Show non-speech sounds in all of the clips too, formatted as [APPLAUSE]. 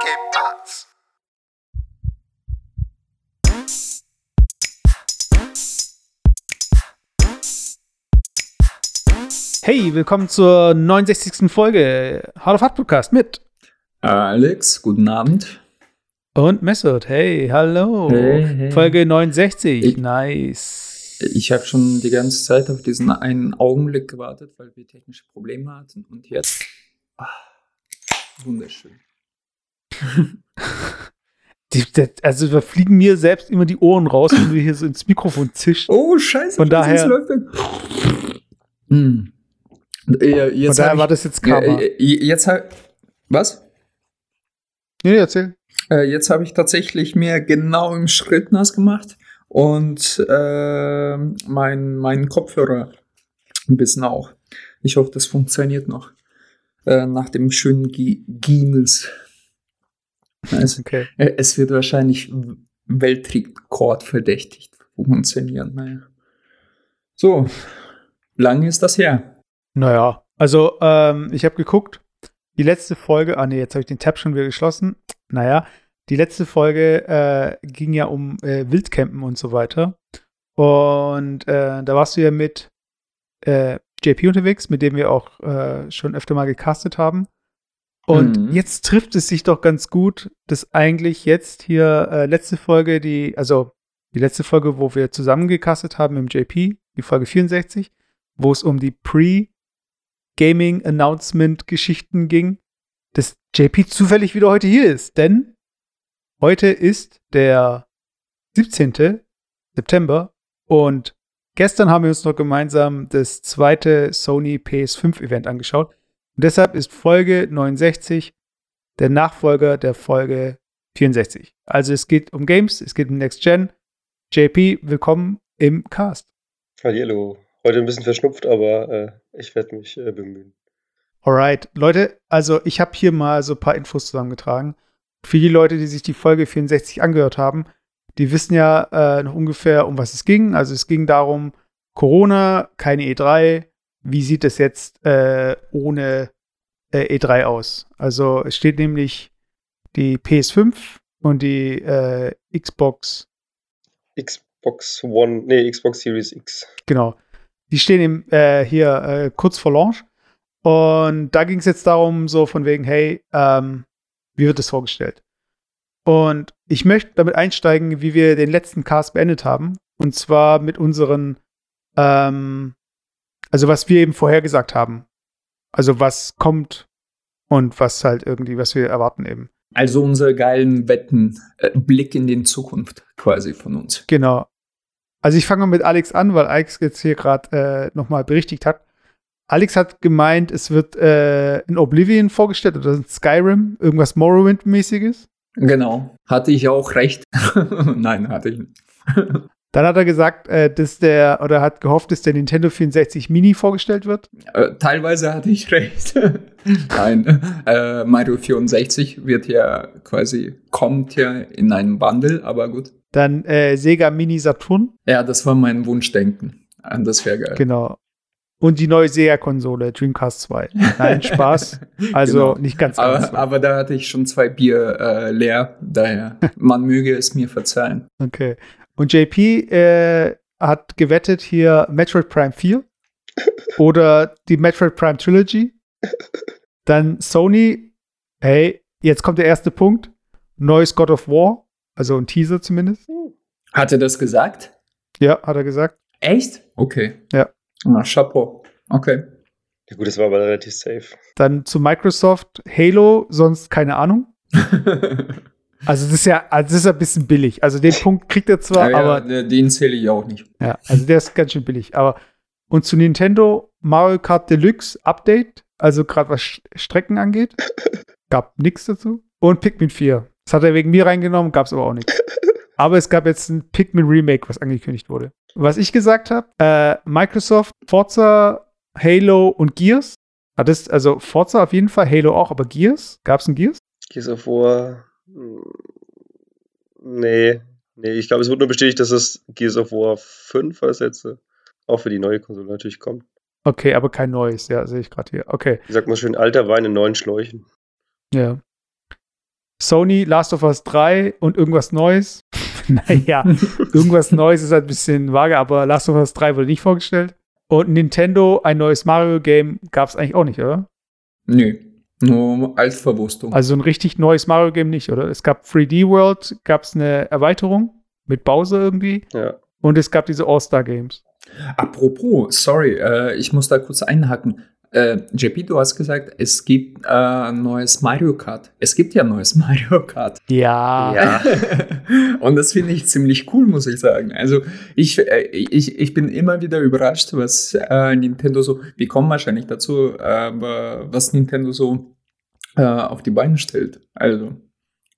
¿Qué pasa? Hey, willkommen zur 69. Folge Hard of Hard Podcast mit Alex, guten Abend. und Mesut. Hey, hallo. Hey, hey. Folge 69. Ich- nice. Ich habe schon die ganze Zeit auf diesen einen Augenblick gewartet, weil wir technische Probleme hatten. Und jetzt. Ah, wunderschön. [LAUGHS] Die, die, also wir fliegen mir selbst immer die Ohren raus, wenn du hier so ins Mikrofon zischst. Oh, scheiße. Von das daher- läuft. Hm. Äh, Von Jetzt daher hab war ich, das jetzt Karma. äh, jetzt hab, Was? nee, erzähl. Äh, jetzt habe ich tatsächlich mir genau im Schritt nass gemacht und äh, mein, mein Kopfhörer ein bisschen auch. Ich hoffe, das funktioniert noch. Äh, nach dem schönen Gienels. Es, Okay. äh, es wird wahrscheinlich Weltrekord verdächtigt funktionieren. Naja. So, lange ist das her. Naja, also ähm, ich habe geguckt, die letzte Folge, ah nee, jetzt habe ich den Tab schon wieder geschlossen. Naja, die letzte Folge äh, ging ja um äh, Wildcampen und so weiter. Und äh, da warst du ja mit äh, JP unterwegs, mit dem wir auch äh, schon öfter mal gecastet haben. Und Mhm. jetzt trifft es sich doch ganz gut, dass eigentlich jetzt hier äh, letzte Folge, die, also die letzte Folge, wo wir zusammen gecastet haben im JP, die Folge 64, wo es um die Pre-Gaming-Announcement-Geschichten ging, dass JP zufällig wieder heute hier ist. Denn heute ist der 17. September und gestern haben wir uns noch gemeinsam das zweite Sony PS5-Event angeschaut. Und deshalb ist Folge 69 der Nachfolger der Folge 64. Also es geht um Games, es geht um Next Gen. JP, willkommen im Cast. Hallo. Heute ein bisschen verschnupft, aber äh, ich werde mich äh, bemühen. Alright, Leute, also ich habe hier mal so ein paar Infos zusammengetragen. Für die Leute, die sich die Folge 64 angehört haben, die wissen ja äh, noch ungefähr, um was es ging. Also es ging darum, Corona, keine E3. Wie sieht es jetzt äh, ohne äh, E3 aus? Also es steht nämlich die PS5 und die äh, Xbox, Xbox One, nee, Xbox Series X. genau. Die stehen im, äh, hier äh, kurz vor Launch. Und da ging es jetzt darum, so von wegen, hey, ähm, wie wird es vorgestellt? Und ich möchte damit einsteigen, wie wir den letzten Cast beendet haben. Und zwar mit unseren, ähm, also was wir eben vorhergesagt haben. Also was kommt und was halt irgendwie, was wir erwarten eben. Also unsere geilen Wetten, äh, Blick in die Zukunft quasi von uns. Genau. Also ich fange mal mit Alex an, weil Alex jetzt hier gerade äh, nochmal berichtigt hat. Alex hat gemeint, es wird äh, ein Oblivion vorgestellt oder ein Skyrim, irgendwas Morrowind-mäßiges. Genau. Hatte ich auch recht? [LAUGHS] Nein, hatte ich nicht. [LAUGHS] Dann hat er gesagt, äh, dass der, oder hat gehofft, dass der Nintendo 64 Mini vorgestellt wird. Äh, teilweise hatte ich [LAUGHS] recht. Nein, äh, Mario 64 wird ja quasi, kommt ja in einem Bundle, aber gut. Dann äh, Sega Mini Saturn, Ja, das war mein Wunschdenken. Das wäre geil. genau. Und die neue Sega-Konsole, Dreamcast 2. Nein, Spaß. [LAUGHS] Also Genau. nicht ganz ganz. Aber, aber da hatte ich schon zwei Bier äh, leer, daher man möge es mir verzeihen. Okay. Und JP äh, hat gewettet hier Metroid Prime 4 [LAUGHS] oder die Metroid Prime Trilogy. Dann Sony, hey, jetzt kommt der erste Punkt. Neues God of War, also ein Teaser zumindest. Hat er das gesagt? Ja, hat er gesagt. Echt? Okay. Ja. Na, Chapeau. Okay. Ja gut, das war aber relativ safe. Dann zu Microsoft Halo, sonst keine Ahnung. [LAUGHS] Also das ist ja, also das ist ein bisschen billig. Also den Punkt kriegt er zwar, ja, aber ja, den zähle ich auch nicht. Ja, also der ist ganz schön billig. Aber und zu Nintendo Mario Kart Deluxe Update, also gerade was Strecken angeht, [LAUGHS] gab nichts dazu. Und Pikmin 4. Das hat er wegen mir reingenommen, gab es aber auch nichts. [LAUGHS] Aber es gab jetzt ein Pikmin Remake, was angekündigt wurde. Was ich gesagt habe, äh, Microsoft, Forza, Halo und Gears. Hat es, also Forza auf jeden Fall, Halo auch, aber Gears? Gab es ein Gears? Gears of War. Hm, Nee. Nee, ich glaube, es wurde nur bestätigt, dass das Gears of War 5 als letzte auch für die neue Konsole natürlich kommt. Okay, aber kein neues, ja, sehe ich gerade hier. Okay. Wie sagt man schön, alter Wein in neuen Schläuchen. Ja. Sony, Last of Us 3 und irgendwas Neues. [LAUGHS] naja, [LAUGHS] irgendwas Neues ist halt ein bisschen vage, aber Last of Us 3 wurde nicht vorgestellt. Und Nintendo, ein neues Mario-Game gab es eigentlich auch nicht, oder? Nö, nur als Verwurstung. Also ein richtig neues Mario-Game nicht, oder? Es gab 3D World, gab es eine Erweiterung mit Bowser irgendwie. Ja. Und es gab diese All-Star-Games. Apropos, sorry, äh, ich muss da kurz einhaken. Äh, JP, du hast gesagt, es gibt äh, ein neues Mario Kart. Es gibt ja ein neues [LAUGHS] Mario Kart. Ja. Ja. [LAUGHS] Und das finde ich ziemlich cool, muss ich sagen. Also ich, äh, ich, ich bin immer wieder überrascht, was äh, Nintendo so, wir kommen wahrscheinlich dazu, aber was Nintendo so äh, auf die Beine stellt. Also,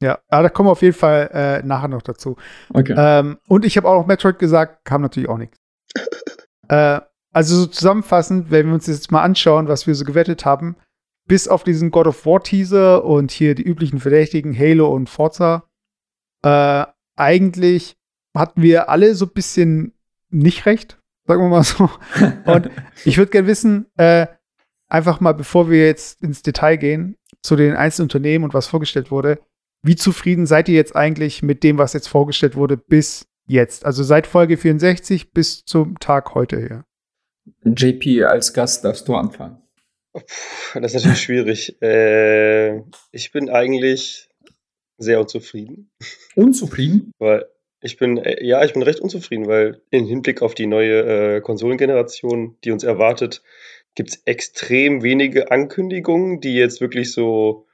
Ja, aber da kommen wir auf jeden Fall äh, nachher noch dazu. okay. Ähm, und ich habe auch noch Metroid gesagt, kam natürlich auch nichts. [LAUGHS] äh, also so zusammenfassend, wenn wir uns jetzt mal anschauen, was wir so gewettet haben, bis auf diesen God of War Teaser und hier die üblichen Verdächtigen Halo und Forza, äh, eigentlich hatten wir alle so ein bisschen nicht recht, sagen wir mal so. [LAUGHS] Und ich würde gerne wissen, äh, einfach mal, bevor wir jetzt ins Detail gehen, zu den einzelnen Unternehmen und was vorgestellt wurde, wie zufrieden seid ihr jetzt eigentlich mit dem, was jetzt vorgestellt wurde, bis jetzt? Also seit Folge 64 bis zum Tag heute hier. JP als Gast darfst du anfangen. Das ist natürlich schwierig. Äh, ich bin eigentlich sehr unzufrieden, Unzufrieden? weil ich bin, äh, ja, ich bin recht unzufrieden, weil im Hinblick auf die neue äh, Konsolengeneration, die uns erwartet, gibt es extrem wenige Ankündigungen, die jetzt wirklich so,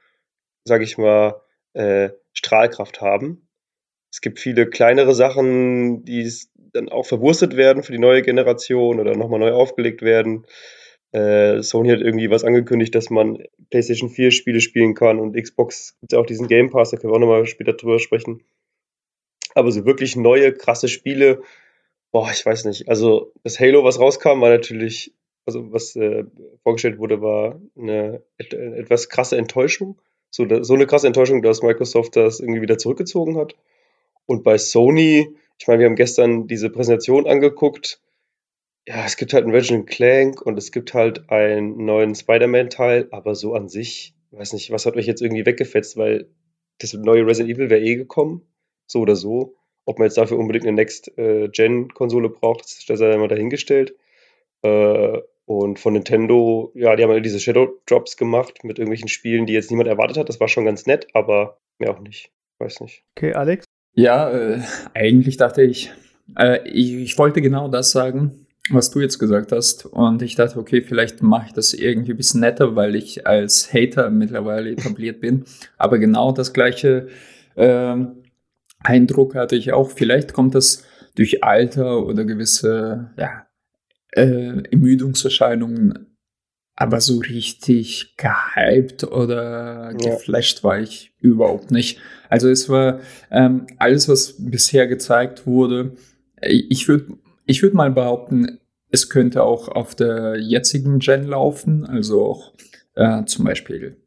sag ich mal, äh, Strahlkraft haben. Es gibt viele kleinere Sachen, die s- dann auch verwurstet werden für die neue Generation oder nochmal neu aufgelegt werden. Äh, Sony hat irgendwie was angekündigt, dass man PlayStation 4 Spiele spielen kann und Xbox gibt ja auch diesen Game Pass, da können wir auch nochmal später drüber sprechen. Aber so wirklich neue, krasse Spiele, boah, ich weiß nicht. Also das Halo, was rauskam, war natürlich, also was äh, vorgestellt wurde, war eine et etwas krasse Enttäuschung. So, so eine krasse Enttäuschung, dass Microsoft das irgendwie wieder zurückgezogen hat. Und bei Sony, ich meine, wir haben gestern diese Präsentation angeguckt. Ja, es gibt halt einen Ratchet Clank und es gibt halt einen neuen Spider-Man-Teil, aber so an sich, weiß nicht, was hat euch jetzt irgendwie weggefetzt, weil das neue Resident Evil wäre eh gekommen, so oder so. Ob man jetzt dafür unbedingt eine Next-Gen-Konsole braucht, das das sei mal dahingestellt. Äh, und von Nintendo, ja, die haben ja diese Shadow Drops gemacht mit irgendwelchen Spielen, die jetzt niemand erwartet hat. Das war schon ganz nett, aber mehr auch nicht. Weiß nicht. Okay, Alex? Ja, äh, eigentlich dachte ich, äh, ich, ich wollte genau das sagen, was du jetzt gesagt hast. Und ich dachte, okay, vielleicht mache ich das irgendwie ein bisschen netter, weil ich als Hater mittlerweile etabliert bin. Aber genau das gleiche ähm, Eindruck hatte ich auch. Vielleicht kommt das durch Alter oder gewisse ja, äh, Ermüdungserscheinungen. Aber so richtig gehypt oder Ja. geflasht war ich überhaupt nicht. Also es war ähm, alles, was bisher gezeigt wurde. äh, Ich würde ich würd mal behaupten, es könnte auch auf der jetzigen Gen laufen. Also auch äh, zum Beispiel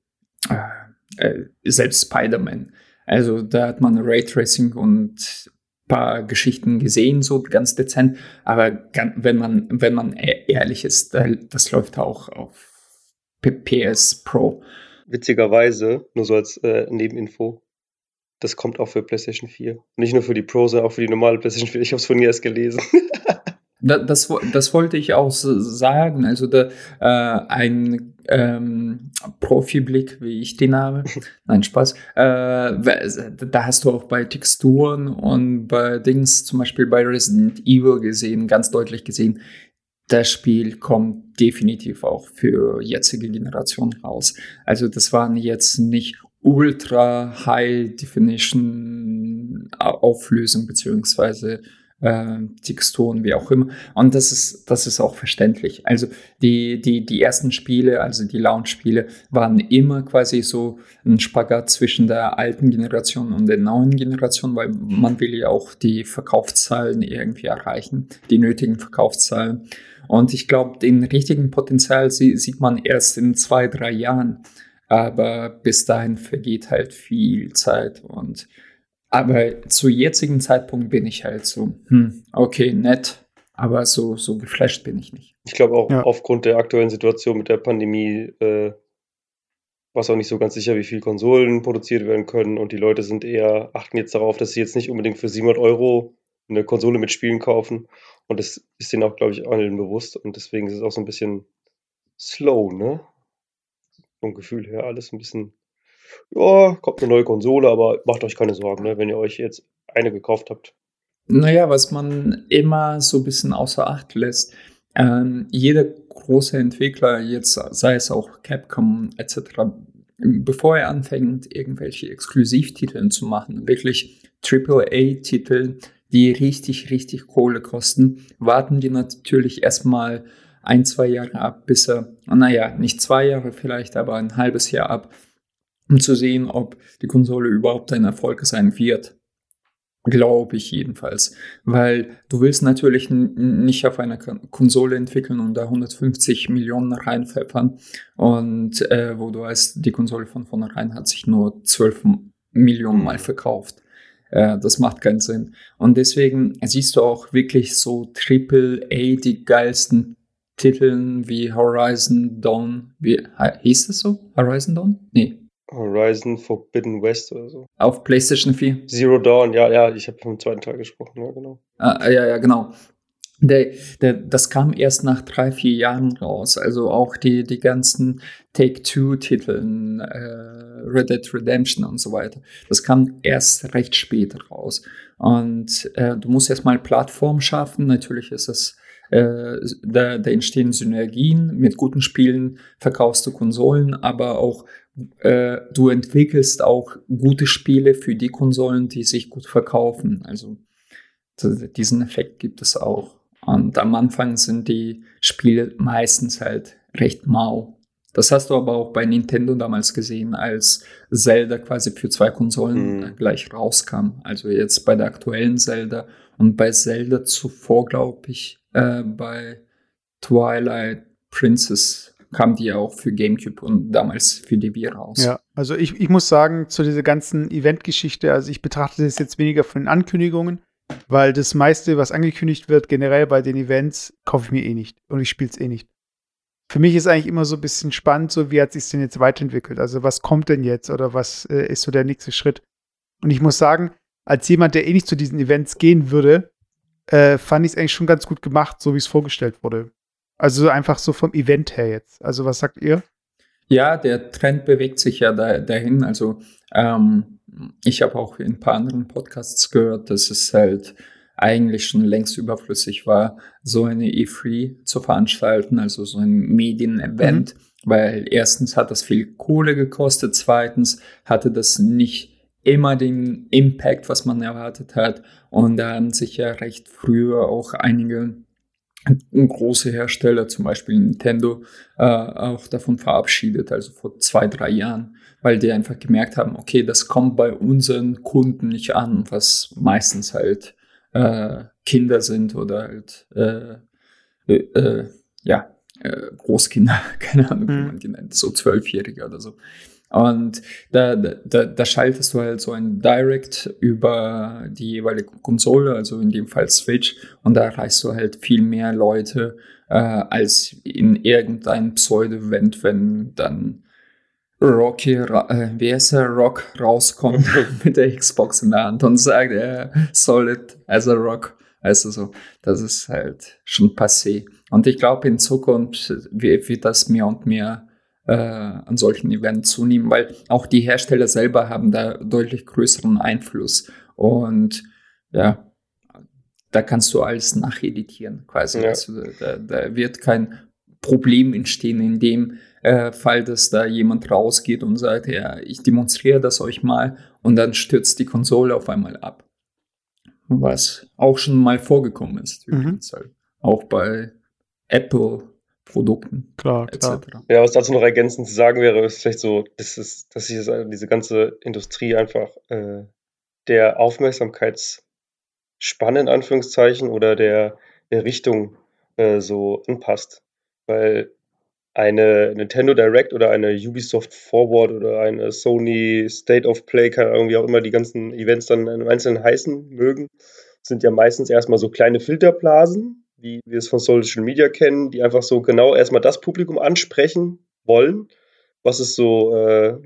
äh, äh, selbst Spider-Man. Also da hat man Raytracing und paar Geschichten gesehen, so ganz dezent. Aber wenn man, wenn man e- ehrlich ist, da- das läuft auch auf PS Pro. Witzigerweise, nur so als äh, Nebeninfo, das kommt auch für PlayStation 4. Nicht nur für die Pro, sondern auch für die normale PlayStation 4. Ich habe es von ihr erst gelesen. [LAUGHS] Da, das, wo- das wollte ich auch sagen. Also da, äh, ein ähm, Profiblick, wie ich den habe. [LAUGHS] Nein, Spaß. Äh, da hast du auch bei Texturen und bei Dings, zum Beispiel bei Resident Evil gesehen, ganz deutlich gesehen, das Spiel kommt definitiv auch für jetzige Generation raus. Also das waren jetzt nicht ultra high definition Auflösung beziehungsweise äh, Texturen, wie auch immer. Und das ist, das ist auch verständlich. Also die, die, die ersten Spiele, also die Launch-Spiele, waren immer quasi so ein Spagat zwischen der alten Generation und der neuen Generation, weil man will ja auch die Verkaufszahlen irgendwie erreichen, die nötigen Verkaufszahlen. Und ich glaube, den richtigen Potenzial sie, sieht man erst in zwei, drei Jahren. Aber bis dahin vergeht halt viel Zeit und aber zu jetzigen Zeitpunkt bin ich halt so, hm, okay, nett, aber so, so geflasht bin ich nicht. Ich glaube auch Ja. aufgrund der aktuellen Situation mit der Pandemie äh, war es auch nicht so ganz sicher, wie viele Konsolen produziert werden können. Und die Leute sind eher, achten jetzt darauf, dass sie jetzt nicht unbedingt für 700 Euro eine Konsole mit Spielen kaufen. Und das ist denen auch, glaube ich, allen bewusst. Und deswegen ist es auch so ein bisschen slow, ne? Vom Gefühl her alles ein bisschen, ja, kommt eine neue Konsole, aber macht euch keine Sorgen, ne? Wenn ihr euch jetzt eine gekauft habt. Naja, was man immer so ein bisschen außer Acht lässt, ähm, jeder große Entwickler, jetzt sei es auch Capcom etc., bevor er anfängt, irgendwelche Exklusivtitel zu machen, wirklich AAA-Titel, die richtig, richtig Kohle kosten, warten die natürlich erstmal ein, zwei Jahre ab, bis er, naja, nicht zwei Jahre vielleicht, aber ein halbes Jahr ab, um zu sehen, ob die Konsole überhaupt ein Erfolg sein wird. Glaube ich jedenfalls. Weil du willst natürlich nicht auf einer Konsole entwickeln und da 150 Millionen reinpfeffern und äh, wo du weißt, die Konsole von vornherein hat sich nur 12 Millionen Mal verkauft. Äh, das macht keinen Sinn. Und deswegen siehst du auch wirklich so Triple A, die geilsten Titeln wie Horizon Dawn. Wie hieß das so? Horizon Dawn? Nee, Horizon Forbidden West oder so. Auf PlayStation 4. Zero Dawn, ja, ja, ich habe vom zweiten Teil gesprochen, ja, genau. Ah, ja, ja, genau. Der, der, das kam erst nach drei, vier Jahren raus. Also auch die, die ganzen Take-Two-Titeln, äh, Red Dead Redemption und so weiter. Das kam erst recht spät raus. Und äh, du musst erstmal Plattform schaffen. Natürlich ist es äh, da, da entstehen Synergien. Mit guten Spielen verkaufst du Konsolen, aber auch äh, du entwickelst auch gute Spiele für die Konsolen, die sich gut verkaufen. Also diesen Effekt gibt es auch. Und am Anfang sind die Spiele meistens halt recht mau. Das hast du aber auch bei Nintendo damals gesehen, als Zelda quasi für zwei Konsolen mhm. gleich rauskam. Also jetzt bei der aktuellen Zelda und bei Zelda zuvor, glaube ich, äh, bei Twilight Princess kam die ja auch für GameCube und damals für die raus. Ja, also ich, ich muss sagen, zu dieser ganzen Event-Geschichte, also ich betrachte das jetzt weniger von den Ankündigungen, weil das meiste, was angekündigt wird, generell bei den Events, kaufe ich mir eh nicht und ich spiele es eh nicht. Für mich ist eigentlich immer so ein bisschen spannend, so wie hat sich denn jetzt weiterentwickelt? Also was kommt denn jetzt oder was äh, ist so der nächste Schritt? Und ich muss sagen, als jemand, der eh nicht zu diesen Events gehen würde, äh, fand ich es eigentlich schon ganz gut gemacht, so wie es vorgestellt wurde. Also einfach so vom Event her jetzt. Also was sagt ihr? Ja, der Trend bewegt sich ja da, dahin. Also ähm, ich habe auch in ein paar anderen Podcasts gehört, dass es halt eigentlich schon längst überflüssig war, so eine E3 zu veranstalten, also so ein Medienevent, mhm. weil erstens hat das viel Kohle gekostet, zweitens hatte das nicht immer den Impact, was man erwartet hat und da haben sich ja recht früher auch einige große Hersteller, zum Beispiel Nintendo, äh, auch davon verabschiedet, also vor zwei, drei Jahren, weil die einfach gemerkt haben, okay, das kommt bei unseren Kunden nicht an, was meistens halt äh, Kinder sind oder halt äh, äh, äh ja, äh, Großkinder, [LAUGHS] keine Ahnung, wie mhm. man die nennt, so Zwölfjährige oder so. Und da, da, da schaltest du halt so ein Direct über die jeweilige Konsole, also in dem Fall Switch, und da erreichst du halt viel mehr Leute äh, als in irgendein Pseudo-Event, wenn dann Rocky, äh, wie heißt er, Rock rauskommt [LAUGHS] [LAUGHS] mit der Xbox in der Hand und sagt, er äh, solid as a Rock. Also so, das ist halt schon passé. Und ich glaube, in Zukunft wird das mehr und mehr äh, an solchen Events zunehmen, weil auch die Hersteller selber haben da deutlich größeren Einfluss. Und ja, da kannst du alles nacheditieren quasi. Ja. Also, da, da, wird kein Problem entstehen in dem äh, Fall, dass da jemand rausgeht und sagt, ja, ich demonstriere das euch mal und dann stürzt die Konsole auf einmal ab. Was auch schon mal vorgekommen ist. Mhm. Auch bei Apple Produkten. Klar, klar. Ja, was dazu noch ergänzend zu sagen wäre, ist vielleicht so, dass, es, dass sich diese ganze Industrie einfach äh, der Aufmerksamkeitsspanne in Anführungszeichen oder der, der Richtung äh, so anpasst. Weil eine Nintendo Direct oder eine Ubisoft Forward oder eine Sony State of Play, kann irgendwie auch immer die ganzen Events dann im Einzelnen heißen mögen, sind ja meistens erstmal so kleine Filterblasen, wie wir es von Social Media kennen, die einfach so genau erstmal das Publikum ansprechen wollen was es so, äh,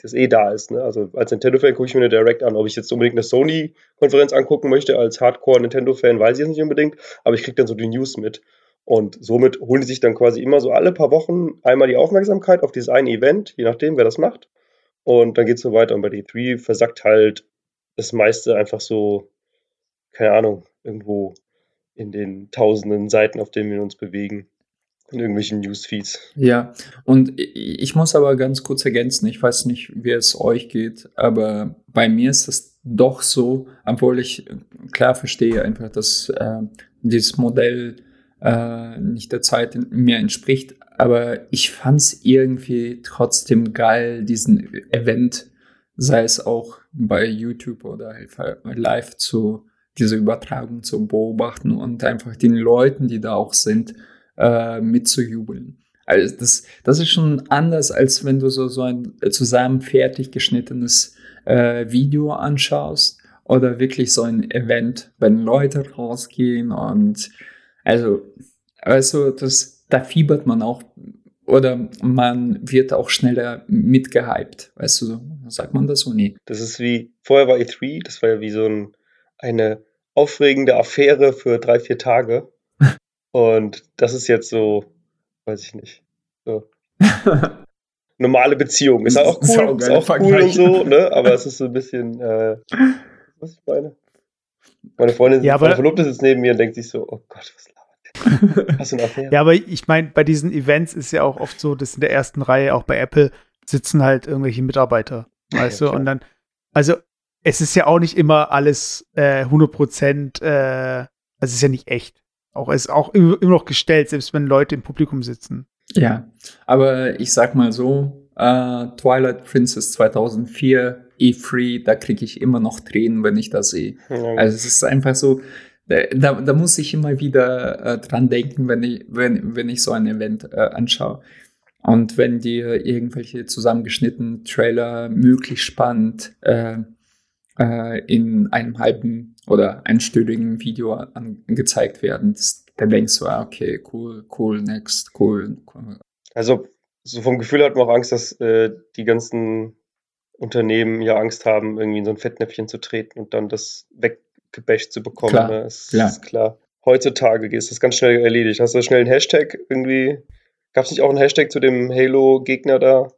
das eh da ist. Ne? Also als Nintendo-Fan gucke ich mir eine Direct an. Ob ich jetzt unbedingt eine Sony-Konferenz angucken möchte, als Hardcore-Nintendo-Fan, weiß ich jetzt nicht unbedingt, aber ich kriege dann so die News mit. Und somit holen die sich dann quasi immer so alle paar Wochen einmal die Aufmerksamkeit auf dieses eine Event, je nachdem, wer das macht. Und dann geht es so weiter. Und bei D3 versackt halt das meiste einfach so, keine Ahnung, irgendwo in den tausenden Seiten, auf denen wir uns bewegen in irgendwelchen Newsfeeds. Ja, und ich muss aber ganz kurz ergänzen, ich weiß nicht, wie es euch geht, aber bei mir ist es doch so, obwohl ich klar verstehe einfach, dass äh, dieses Modell äh, nicht der Zeit mehr entspricht, aber ich fand es irgendwie trotzdem geil, diesen Event, sei es auch bei YouTube oder live zu diese Übertragung zu beobachten und einfach den Leuten, die da auch sind, äh, mitzujubeln. Also das, das ist schon anders, als wenn du so, so ein zusammen fertig geschnittenes äh, Video anschaust oder wirklich so ein Event, wenn Leute rausgehen und also, also das, da fiebert man auch oder man wird auch schneller mitgehypt. Weißt du, sagt man das so? Nee. Das ist wie, vorher war E3, das war ja wie so ein, eine aufregende Affäre für drei, vier Tage. [LAUGHS] Und das ist jetzt so, weiß ich nicht. So. [LAUGHS] Normale Beziehung. Ist auch cool, ist auch cool und so, ne? Aber es ist so ein bisschen, äh, was ich meine. Meine Freundin, ja, meine Verlobte sitzt neben mir und denkt sich so, oh Gott, was labert Hast [LAUGHS] du eine Affäre? Ja, aber ich meine, bei diesen Events ist ja auch oft so, dass in der ersten Reihe, auch bei Apple, sitzen halt irgendwelche Mitarbeiter, weißt ja, du? Und dann, also es ist ja auch nicht immer alles äh, 100 Prozent, äh, also es ist ja nicht echt. Auch ist auch immer noch gestellt, selbst wenn Leute im Publikum sitzen. Ja, aber ich sag mal so, äh, Twilight Princess 2004, E3, da kriege ich immer noch Tränen, wenn ich das sehe. Ja. Also es ist einfach so, da, da muss ich immer wieder äh, dran denken, wenn ich, wenn, wenn ich so ein Event äh, anschaue. Und wenn dir irgendwelche zusammengeschnittenen Trailer möglichst spannend äh, in einem halben oder einstündigen Video angezeigt werden. Das, dann denkst du, ah, okay, cool, cool, next, cool, cool. Also so vom Gefühl hat man auch Angst, dass äh, die ganzen Unternehmen ja Angst haben, irgendwie in so ein Fettnäpfchen zu treten und dann das weggebasht zu bekommen. Klar, ne? Das klar. ist klar. Heutzutage ist das ganz schnell erledigt. Hast du schnell einen Hashtag irgendwie? Gab es nicht auch einen Hashtag zu dem Halo-Gegner da?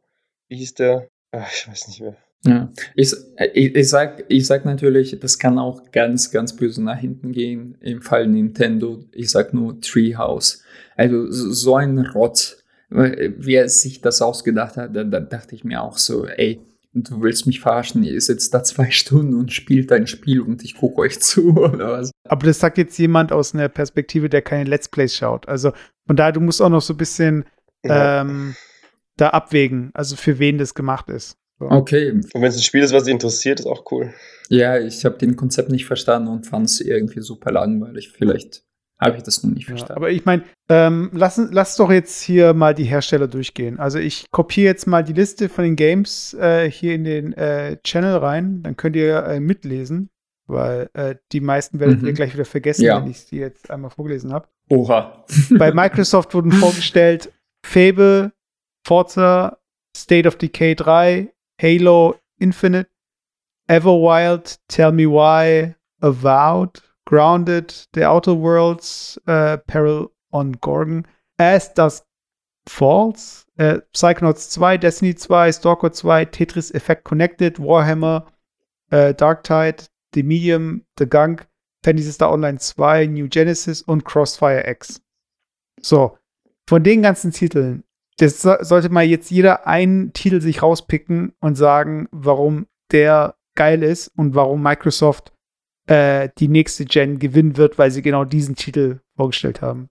Wie hieß der? Ach, ich weiß nicht mehr. Ja, ich, ich, ich, sag, ich sag natürlich, das kann auch ganz, ganz böse nach hinten gehen. Im Fall Nintendo, ich sag nur Treehouse. Also so ein Rotz. Wer sich das ausgedacht hat, da, da dachte ich mir auch so, ey, du willst mich verarschen, ihr sitzt da zwei [LAUGHS] Stunden und spielt dein Spiel und ich gucke euch zu, [LAUGHS] oder was? Aber das sagt jetzt jemand aus einer Perspektive, der keine Let's Plays schaut. Also von daher, du musst auch noch so ein bisschen ja. ähm, da abwägen, also für wen das gemacht ist. So. Okay. Und wenn es ein Spiel ist, was dich interessiert, ist auch cool. Ja, ich habe den Konzept nicht verstanden und fand es irgendwie super langweilig. Vielleicht habe ich das noch nicht verstanden. Ja, aber ich meine, ähm, lass, lass doch jetzt hier mal die Hersteller durchgehen. Also ich kopiere jetzt mal die Liste von den Games äh, hier in den äh, Channel rein. Dann könnt ihr äh, mitlesen, weil äh, die meisten werdet mhm. ihr gleich wieder vergessen, ja. wenn ich sie jetzt einmal vorgelesen habe. Oha. [LAUGHS] Bei Microsoft wurden [LAUGHS] vorgestellt Fable, Forza, State of Decay 3, Halo Infinite, Everwild, Tell Me Why, Avowed, Grounded, The Outer Worlds, uh, Peril on Gorgon, As Does Falls, uh, Psychonauts 2, Destiny 2, Stalker 2, Tetris Effect Connected, Warhammer, uh, Darktide, The Medium, The Gunk, Fantasy Star Online 2, New Genesis und Crossfire X. So, von den ganzen Titeln das sollte mal jetzt jeder einen Titel sich rauspicken und sagen, warum der geil ist und warum Microsoft äh, die nächste Gen gewinnen wird, weil sie genau diesen Titel vorgestellt haben.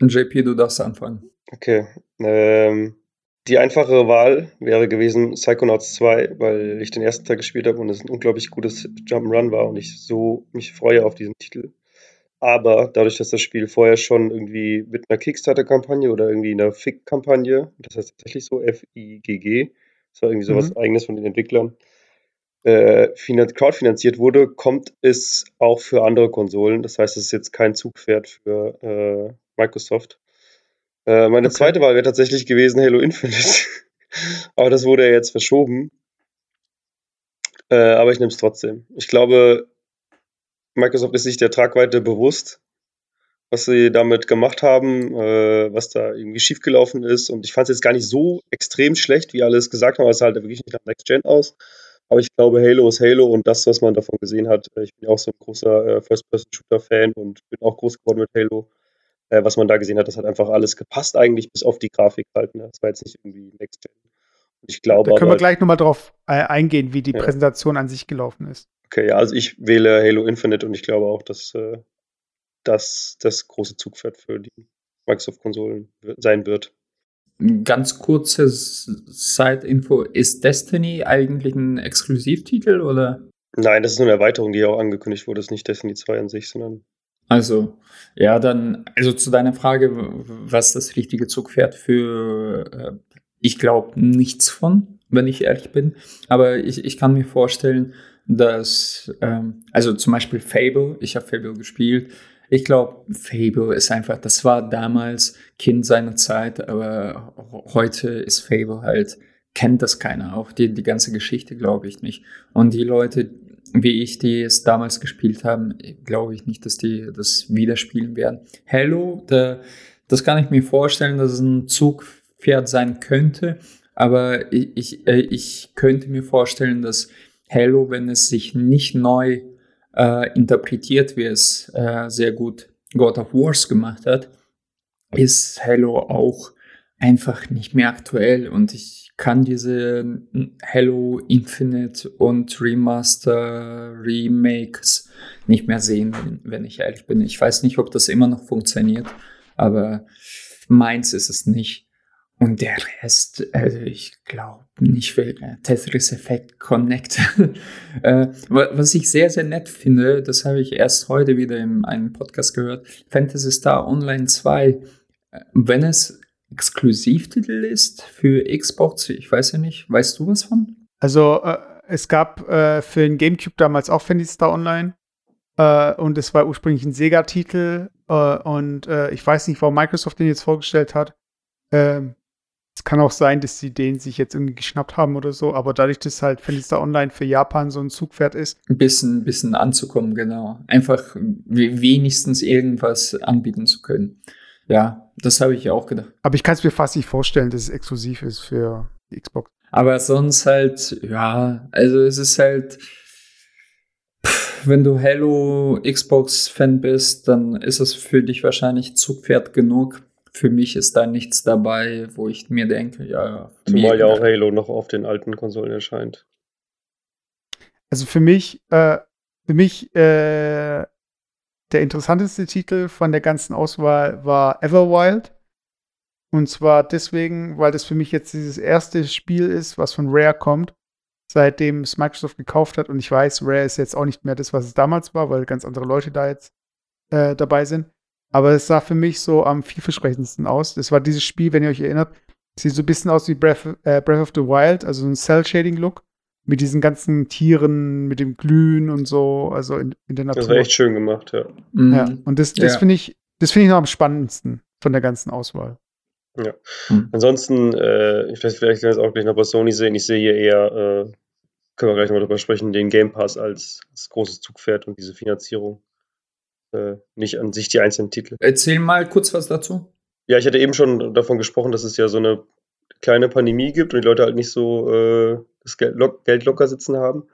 Und JP, du darfst anfangen. Okay. Ähm, die einfache Wahl wäre gewesen Psychonauts 2, weil ich den ersten Teil gespielt habe und es ein unglaublich gutes Jump'n'Run war und ich so mich freue auf diesen Titel. Aber dadurch, dass das Spiel vorher schon irgendwie mit einer Kickstarter-Kampagne oder irgendwie einer FIG-Kampagne, das heißt tatsächlich so F-I-G-G, das war irgendwie sowas mhm. eigenes von den Entwicklern, äh, crowdfinanziert wurde, kommt es auch für andere Konsolen. Das heißt, es ist jetzt kein Zugpferd für äh, Microsoft. Äh, meine okay. zweite Wahl wäre tatsächlich gewesen Halo Infinite. [LAUGHS] Aber das wurde ja jetzt verschoben. Äh, aber ich nehme es trotzdem. Ich glaube, Microsoft ist sich der Tragweite bewusst, was sie damit gemacht haben, äh, was da irgendwie schiefgelaufen ist. Und ich fand es jetzt gar nicht so extrem schlecht, wie alles gesagt haben. Es sah halt wirklich nicht nach Next Gen aus. Aber ich glaube, Halo ist Halo und das, was man davon gesehen hat, äh, ich bin auch so ein großer äh, First-Person-Shooter-Fan und bin auch groß geworden mit Halo. Äh, was man da gesehen hat, das hat einfach alles gepasst eigentlich, bis auf die Grafik halt. Ne? Das war jetzt nicht irgendwie Next Gen. Und ich glaube, da können wir gleich nochmal drauf äh, eingehen, wie die ja. Präsentation an sich gelaufen ist. Okay, ja, also ich wähle Halo Infinite und ich glaube auch, dass äh, das das große Zugpferd für die Microsoft-Konsolen sein wird. Ganz kurze Side-Info: Ist Destiny eigentlich ein Exklusivtitel oder? Nein, das ist nur eine Erweiterung, die auch angekündigt wurde. Das ist nicht Destiny 2 an sich, sondern. Also, ja, dann, also zu deiner Frage, was das richtige Zugpferd für, äh, ich glaube, nichts von, wenn ich ehrlich bin. Aber ich, ich kann mir vorstellen, dass, ähm, also zum Beispiel Fable, ich habe Fable gespielt, ich glaube, Fable ist einfach, das war damals Kind seiner Zeit, aber heute ist Fable halt, kennt das keiner. Auch die, die ganze Geschichte glaube ich nicht. Und die Leute, wie ich, die es damals gespielt haben, glaube ich nicht, dass die das wieder spielen werden. Halo, da, das kann ich mir vorstellen, dass es ein Zugpferd sein könnte, aber ich, ich, äh, ich könnte mir vorstellen, dass Halo, wenn es sich nicht neu äh, interpretiert, wie es äh, sehr gut God of Wars gemacht hat, ist Halo auch einfach nicht mehr aktuell und ich kann diese Halo Infinite und Remaster Remakes nicht mehr sehen, wenn ich ehrlich bin. Ich weiß nicht, ob das immer noch funktioniert, aber meins ist es nicht. Und der Rest, also ich glaube nicht für Tetris Effect Connect. [LAUGHS] äh, was ich sehr, sehr nett finde, das habe ich erst heute wieder in einem Podcast gehört, Fantasy Star Online 2, äh, wenn es Exklusivtitel ist für Xbox, ich weiß ja nicht, weißt du was von? Also äh, es gab äh, für den Gamecube damals auch Fantasy Star Online äh, und es war ursprünglich ein Sega-Titel äh, und ich weiß nicht, warum Microsoft den jetzt vorgestellt hat. Ähm, es kann auch sein, dass sie den sich jetzt irgendwie geschnappt haben oder so, aber dadurch, dass halt Fenster Online für Japan so ein Zugpferd ist. Ein bisschen, bisschen anzukommen, genau. Einfach wenigstens irgendwas anbieten zu können. Ja, das habe ich auch gedacht. Aber ich kann es mir fast nicht vorstellen, dass es exklusiv ist für die Xbox. Aber sonst halt, ja, also es ist halt, wenn du Halo Xbox-Fan bist, dann ist es für dich wahrscheinlich Zugpferd genug für mich ist da nichts dabei, wo ich mir denke, ja. Zumal ja auch Halo noch auf den alten Konsolen erscheint. Also für mich, äh, für mich äh, der interessanteste Titel von der ganzen Auswahl war Everwild. Und zwar deswegen, weil das für mich jetzt dieses erste Spiel ist, was von Rare kommt, seitdem es Microsoft gekauft hat. Und ich weiß, Rare ist jetzt auch nicht mehr das, was es damals war, weil ganz andere Leute da jetzt äh, dabei sind. Aber es sah für mich so am vielversprechendsten aus. Das war dieses Spiel, wenn ihr euch erinnert, sieht so ein bisschen aus wie Breath, äh, Breath of the Wild, also ein Cell-Shading-Look. Mit diesen ganzen Tieren, mit dem Glühen und so, also in, in der Natur. Das war echt schön gemacht, ja. Mhm. Ja, und das, das ja. finde ich, das finde ich noch am spannendsten von der ganzen Auswahl. Ja. Mhm. Ansonsten, äh, ich weiß, vielleicht können wir es auch gleich noch bei Sony sehen. Ich sehe hier eher, äh, können wir gleich noch darüber sprechen, den Game Pass als, als großes Zugpferd und diese Finanzierung äh, nicht an sich die einzelnen Titel. Erzähl mal kurz was dazu. Ja, ich hatte eben schon davon gesprochen, dass es ja so eine kleine Pandemie gibt und die Leute halt nicht so äh, das Geld, lock, Geld locker sitzen haben.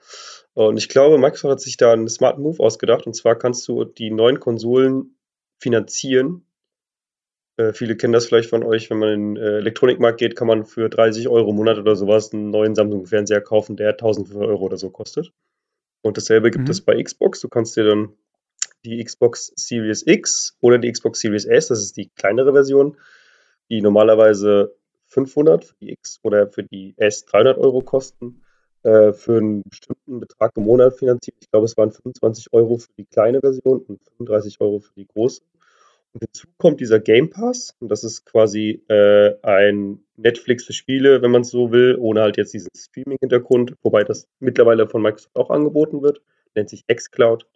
Und ich glaube, Microsoft hat sich da einen smarten Move ausgedacht. Und zwar kannst du die neuen Konsolen finanzieren. Äh, viele kennen das vielleicht von euch, wenn man in den äh, Elektronikmarkt geht, kann man für 30 Euro im Monat oder sowas einen neuen Samsung-Fernseher kaufen, der 1500 Euro oder so kostet. Und dasselbe gibt mhm. es bei Xbox. Du kannst dir dann die Xbox Series X oder die Xbox Series S, das ist die kleinere Version, die normalerweise 500 für die X oder für die S 300 Euro kosten, äh, für einen bestimmten Betrag im Monat finanziert. Ich glaube, es waren 25 Euro für die kleine Version und 35 Euro für die große. Und hinzu kommt dieser Game Pass, und das ist quasi äh, ein Netflix für Spiele, wenn man es so will, ohne halt jetzt diesen Streaming-Hintergrund, wobei das mittlerweile von Microsoft auch angeboten wird, nennt sich xCloud.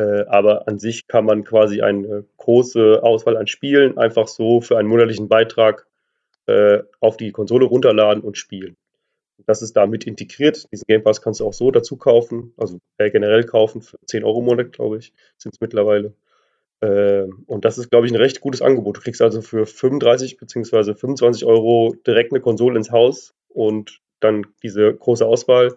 Äh, aber an sich kann man quasi eine große Auswahl an Spielen einfach so für einen monatlichen Beitrag äh, auf die Konsole runterladen und spielen. Das ist damit integriert. Diesen Game Pass kannst du auch so dazu kaufen, also äh, generell kaufen für 10 Euro im Monat, glaube ich, sind es mittlerweile. Und das ist, glaube ich, ein recht gutes Angebot. Du kriegst also für 35 bzw. 25 Euro direkt eine Konsole ins Haus und dann diese große Auswahl.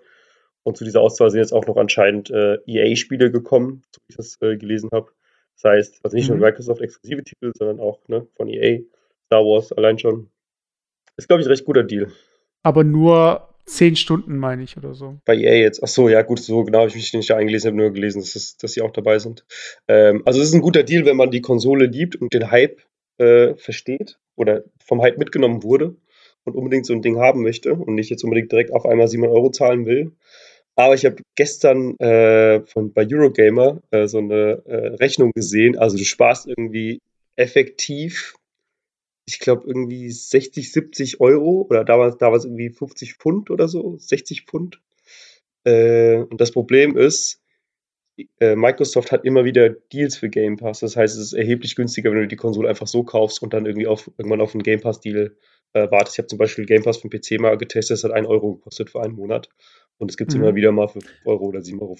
Und zu dieser Auswahl sind jetzt auch noch anscheinend äh, EA-Spiele gekommen, so wie ich das äh, gelesen habe. Das heißt, also nicht mhm. nur Microsoft-exklusive Titel, sondern auch ne, von EA, Star Wars allein schon. Ist, glaube ich, ein recht guter Deal. Aber nur zehn Stunden, meine ich, oder so. Bei EA jetzt. Ach so, ja, gut, so genau habe ich mich nicht da eingelesen, habe nur gelesen, dass, das, dass sie auch dabei sind. Ähm, also, es ist ein guter Deal, wenn man die Konsole liebt und den Hype äh, versteht oder vom Hype mitgenommen wurde und unbedingt so ein Ding haben möchte und nicht jetzt unbedingt direkt auf einmal 700 Euro zahlen will. Aber ich habe gestern äh, von, bei Eurogamer äh, so eine äh, Rechnung gesehen. Also du sparst irgendwie effektiv ich glaube, irgendwie 60, 70 Euro oder damals, damals irgendwie 50 Pfund oder so, 60 Pfund. Äh, und das Problem ist, äh, Microsoft hat immer wieder Deals für Game Pass. Das heißt, es ist erheblich günstiger, wenn du die Konsole einfach so kaufst und dann irgendwie auf, irgendwann auf einen Game Pass-Deal äh, wartest. Ich habe zum Beispiel Game Pass den PC mal getestet, das hat 1 Euro gekostet für einen Monat. Und es gibt es mhm. immer wieder mal für 5 Euro oder 7,50 Euro.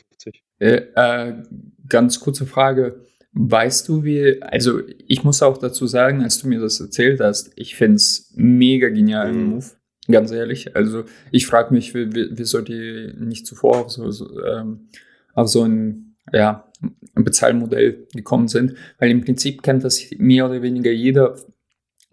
Äh, äh, ganz kurze Frage. Weißt du, wie, also ich muss auch dazu sagen, als du mir das erzählt hast, ich finde es mega genial mhm. Move, ganz ehrlich. Also ich frage mich, wieso die nicht zuvor auf so, so, ähm, auf so ein ja, Bezahlmodell gekommen sind, weil im Prinzip kennt das mehr oder weniger jeder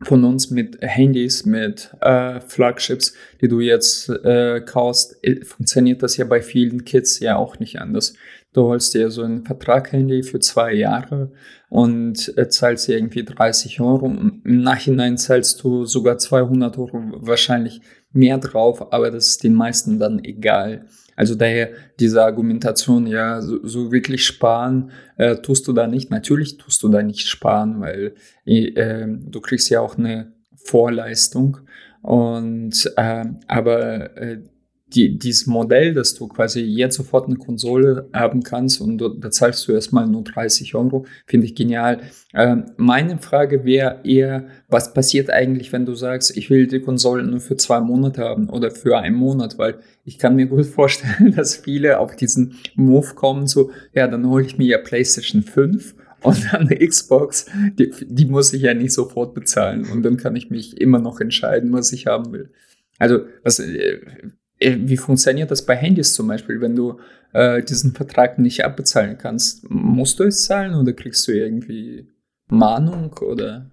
von uns mit Handys, mit äh, Flagships, die du jetzt äh, kaufst, äh, funktioniert das ja bei vielen Kids ja auch nicht anders. Du holst dir so ein Vertrag-Handy für zwei Jahre und äh, zahlst irgendwie 30 Euro. Im Nachhinein zahlst du sogar 200 Euro wahrscheinlich mehr drauf, aber das ist den meisten dann egal. Also daher diese Argumentation, ja, so, so wirklich sparen äh, tust du da nicht. Natürlich tust du da nicht sparen, weil äh, du kriegst ja auch eine Vorleistung. Und äh, aber äh, die, dieses Modell, dass du quasi jetzt sofort eine Konsole haben kannst und da zahlst du erstmal nur 30 Euro, finde ich genial. Ähm, meine Frage wäre eher, was passiert eigentlich, wenn du sagst, ich will die Konsole nur für zwei Monate haben oder für einen Monat, weil ich kann mir gut [LAUGHS] vorstellen, dass viele auf diesen Move kommen, so, ja, dann hole ich mir ja PlayStation 5 und dann eine Xbox, die, die muss ich ja nicht sofort bezahlen und dann kann ich mich immer noch entscheiden, was ich haben will. Also, was, äh, wie funktioniert das bei Handys zum Beispiel, wenn du äh, diesen Vertrag nicht abbezahlen kannst? Musst du es zahlen oder kriegst du irgendwie Mahnung oder?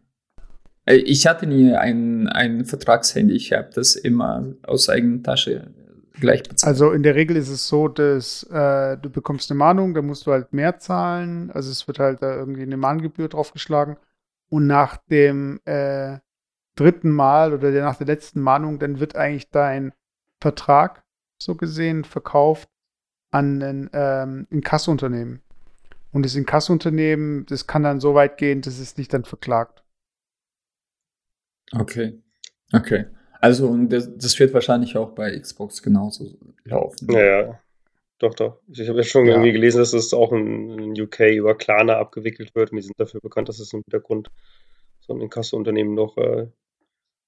Äh, ich hatte nie ein, ein Vertragshandy, ich habe das immer aus eigener Tasche gleich bezahlt. Also in der Regel ist es so, dass äh, du bekommst eine Mahnung, da musst du halt mehr zahlen. Also es wird halt da irgendwie eine Mahngebühr draufgeschlagen. Und nach dem äh, dritten Mal oder der, nach der letzten Mahnung, dann wird eigentlich dein Vertrag, so gesehen, verkauft an ein ähm, Inkassounternehmen. Und das Inkassounternehmen, das kann dann so weit gehen, dass es dich dann verklagt. Okay. Okay. Also, und das, das wird wahrscheinlich auch bei Xbox genauso laufen. Ja, ja. Doch, doch. Ich habe ja schon ja. irgendwie gelesen, dass es auch in, UK über Klarna abgewickelt wird. Und die sind dafür bekannt, dass es im Hintergrund so ein Inkassounternehmen noch äh,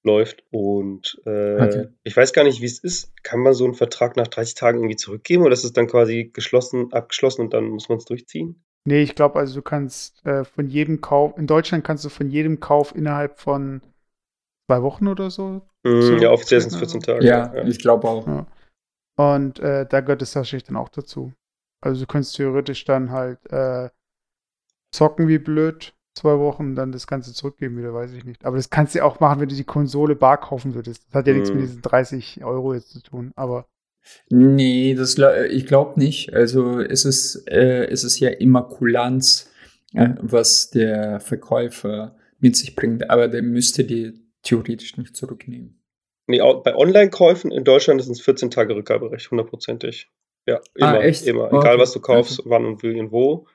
läuft. Und äh, okay. ich weiß gar nicht, wie es ist. Kann man so einen Vertrag nach 30 Tagen irgendwie zurückgeben oder ist es dann quasi geschlossen, abgeschlossen und dann muss man es durchziehen? Nee, ich glaube, also du kannst äh, von jedem Kauf, in Deutschland kannst du von jedem Kauf innerhalb von zwei Wochen oder so. Mm, ja, offiziell sind es 14 Tage. Ja, ja. ich glaube auch. Ja. Und äh, da gehört es tatsächlich dann auch dazu. Also du könntest theoretisch dann halt äh, zocken wie blöd, zwei Wochen dann das Ganze zurückgeben wieder, weiß ich nicht. Aber das kannst du auch machen, wenn du die Konsole bar kaufen würdest. Das hat ja mhm. nichts mit diesen 30 Euro jetzt zu tun, aber. Nee, das, ich glaube nicht. Also es ist, äh, es ist ja immer Kulanz, äh, was der Verkäufer mit sich bringt, aber der müsste die theoretisch nicht zurücknehmen. Nee, bei Online-Käufen in Deutschland ist es 14 Tage Rückgaberecht, hundertprozentig. Ja, immer, ah, echt? immer. Egal, was du kaufst, okay. wann und wie und wo.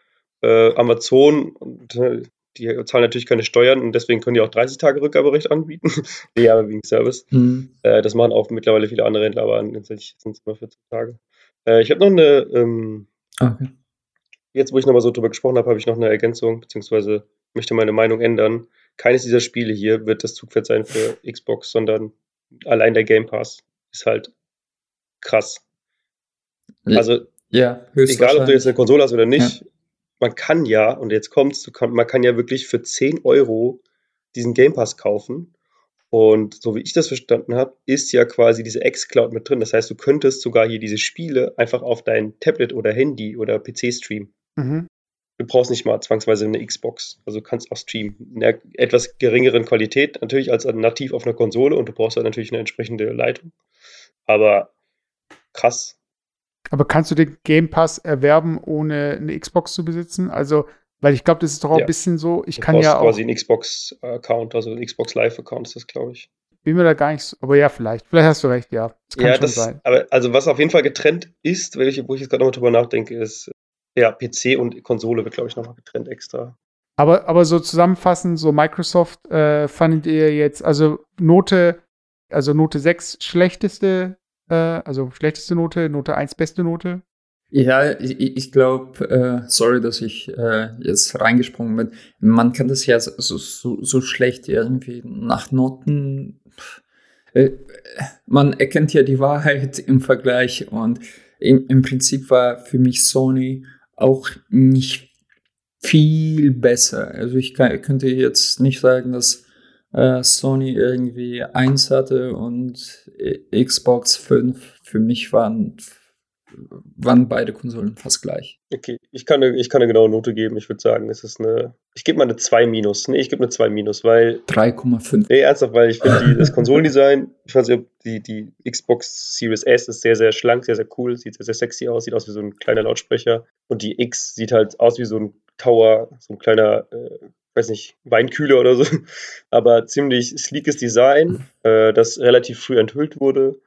Äh, Amazon, äh, die zahlen natürlich keine Steuern und deswegen können die auch 30 Tage Rückgaberecht anbieten. [LAUGHS] nee, aber wegen Service. Mhm. Äh, das machen auch mittlerweile viele andere Händler, aber letztendlich sind es immer 14 Tage. Äh, ich habe noch eine, ähm, okay. jetzt wo ich nochmal so drüber gesprochen habe, habe ich noch eine Ergänzung, beziehungsweise möchte meine Meinung ändern. keines dieser Spiele hier wird das Zugpferd sein für Xbox, sondern allein der Game Pass ist halt krass. Also, ja, egal ob du jetzt eine Konsole hast oder nicht, ja. Man kann ja, und jetzt kommt's, man kann ja wirklich für 10 Euro diesen Game Pass kaufen. Und so wie ich das verstanden habe, ist ja quasi diese X-Cloud mit drin. Das heißt, du könntest sogar hier diese Spiele einfach auf dein Tablet oder Handy oder PC streamen. Mhm. Du brauchst nicht mal zwangsweise eine Xbox. Also du kannst auch streamen. In einer etwas geringeren Qualität natürlich als nativ auf einer Konsole und du brauchst halt natürlich eine entsprechende Leitung. Aber krass. Aber kannst du den Game Pass erwerben, ohne eine Xbox zu besitzen? Also, weil ich glaube, das ist doch auch ja. ein bisschen so, ich du kann ja auch. quasi einen Xbox-Account, also einen Xbox Live-Account ist das, glaube ich. Bin mir da gar nicht so, aber ja, vielleicht. Vielleicht hast du recht, ja. Das kann ja, schon das, sein. Aber also, was auf jeden Fall getrennt ist, wo ich jetzt gerade nochmal drüber nachdenke, ist, ja, PC und Konsole wird, glaube ich, nochmal getrennt extra. Aber, aber so zusammenfassend, so Microsoft äh, fandet ihr jetzt, also Note, also Note 6 schlechteste, äh, also schlechteste Note, Note 1 beste Note? Ja, ich, ich glaube, äh, sorry, dass ich äh, jetzt reingesprungen bin. Man kann das ja so, so, so schlecht irgendwie nach Noten. Äh, man erkennt ja die Wahrheit [LAUGHS] im Vergleich und im, im Prinzip war für mich Sony auch nicht viel besser. Also ich kann, könnte jetzt nicht sagen, dass äh, Sony irgendwie 1 hatte und Xbox 5 für mich waren waren beide Konsolen fast gleich. Okay, ich kann eine, ich kann eine genaue Note geben. Ich würde sagen, es ist eine. Ich gebe mal eine 2 minus. Nee, ich gebe eine 2 minus, weil. 3,5. Nee, ernsthaft, weil ich finde das Konsolendesign, ich weiß nicht, ob die, die Xbox Series S ist sehr, sehr schlank, sehr, sehr cool, sieht sehr, sehr sexy aus, sieht aus wie so ein kleiner Lautsprecher. Und die X sieht halt aus wie so ein Tower, so ein kleiner, äh, weiß nicht, Weinkühler oder so. [LAUGHS] Aber ziemlich sleekes Design, äh, das relativ früh enthüllt wurde.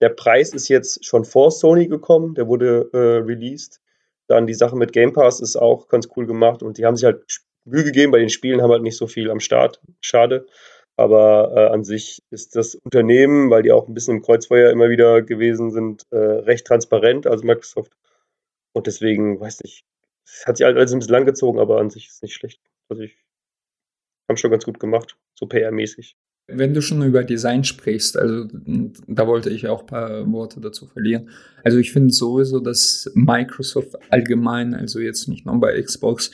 Der Preis ist jetzt schon vor Sony gekommen, der wurde äh, released. Dann die Sache mit Game Pass ist auch ganz cool gemacht und die haben sich halt Mühe gegeben, bei den Spielen haben halt nicht so viel am Start. Schade. Aber äh, an sich ist das Unternehmen, weil die auch ein bisschen im Kreuzfeuer immer wieder gewesen sind, äh, recht transparent, also Microsoft. Und deswegen, weiß nicht, es hat sich halt alles ein bisschen lang gezogen, aber an sich ist es nicht schlecht. Also ich haben schon ganz gut gemacht, so PR-mäßig. Wenn du schon über Design sprichst, also da wollte ich auch ein paar Worte dazu verlieren. Also ich finde sowieso, dass Microsoft allgemein, also jetzt nicht nur bei Xbox,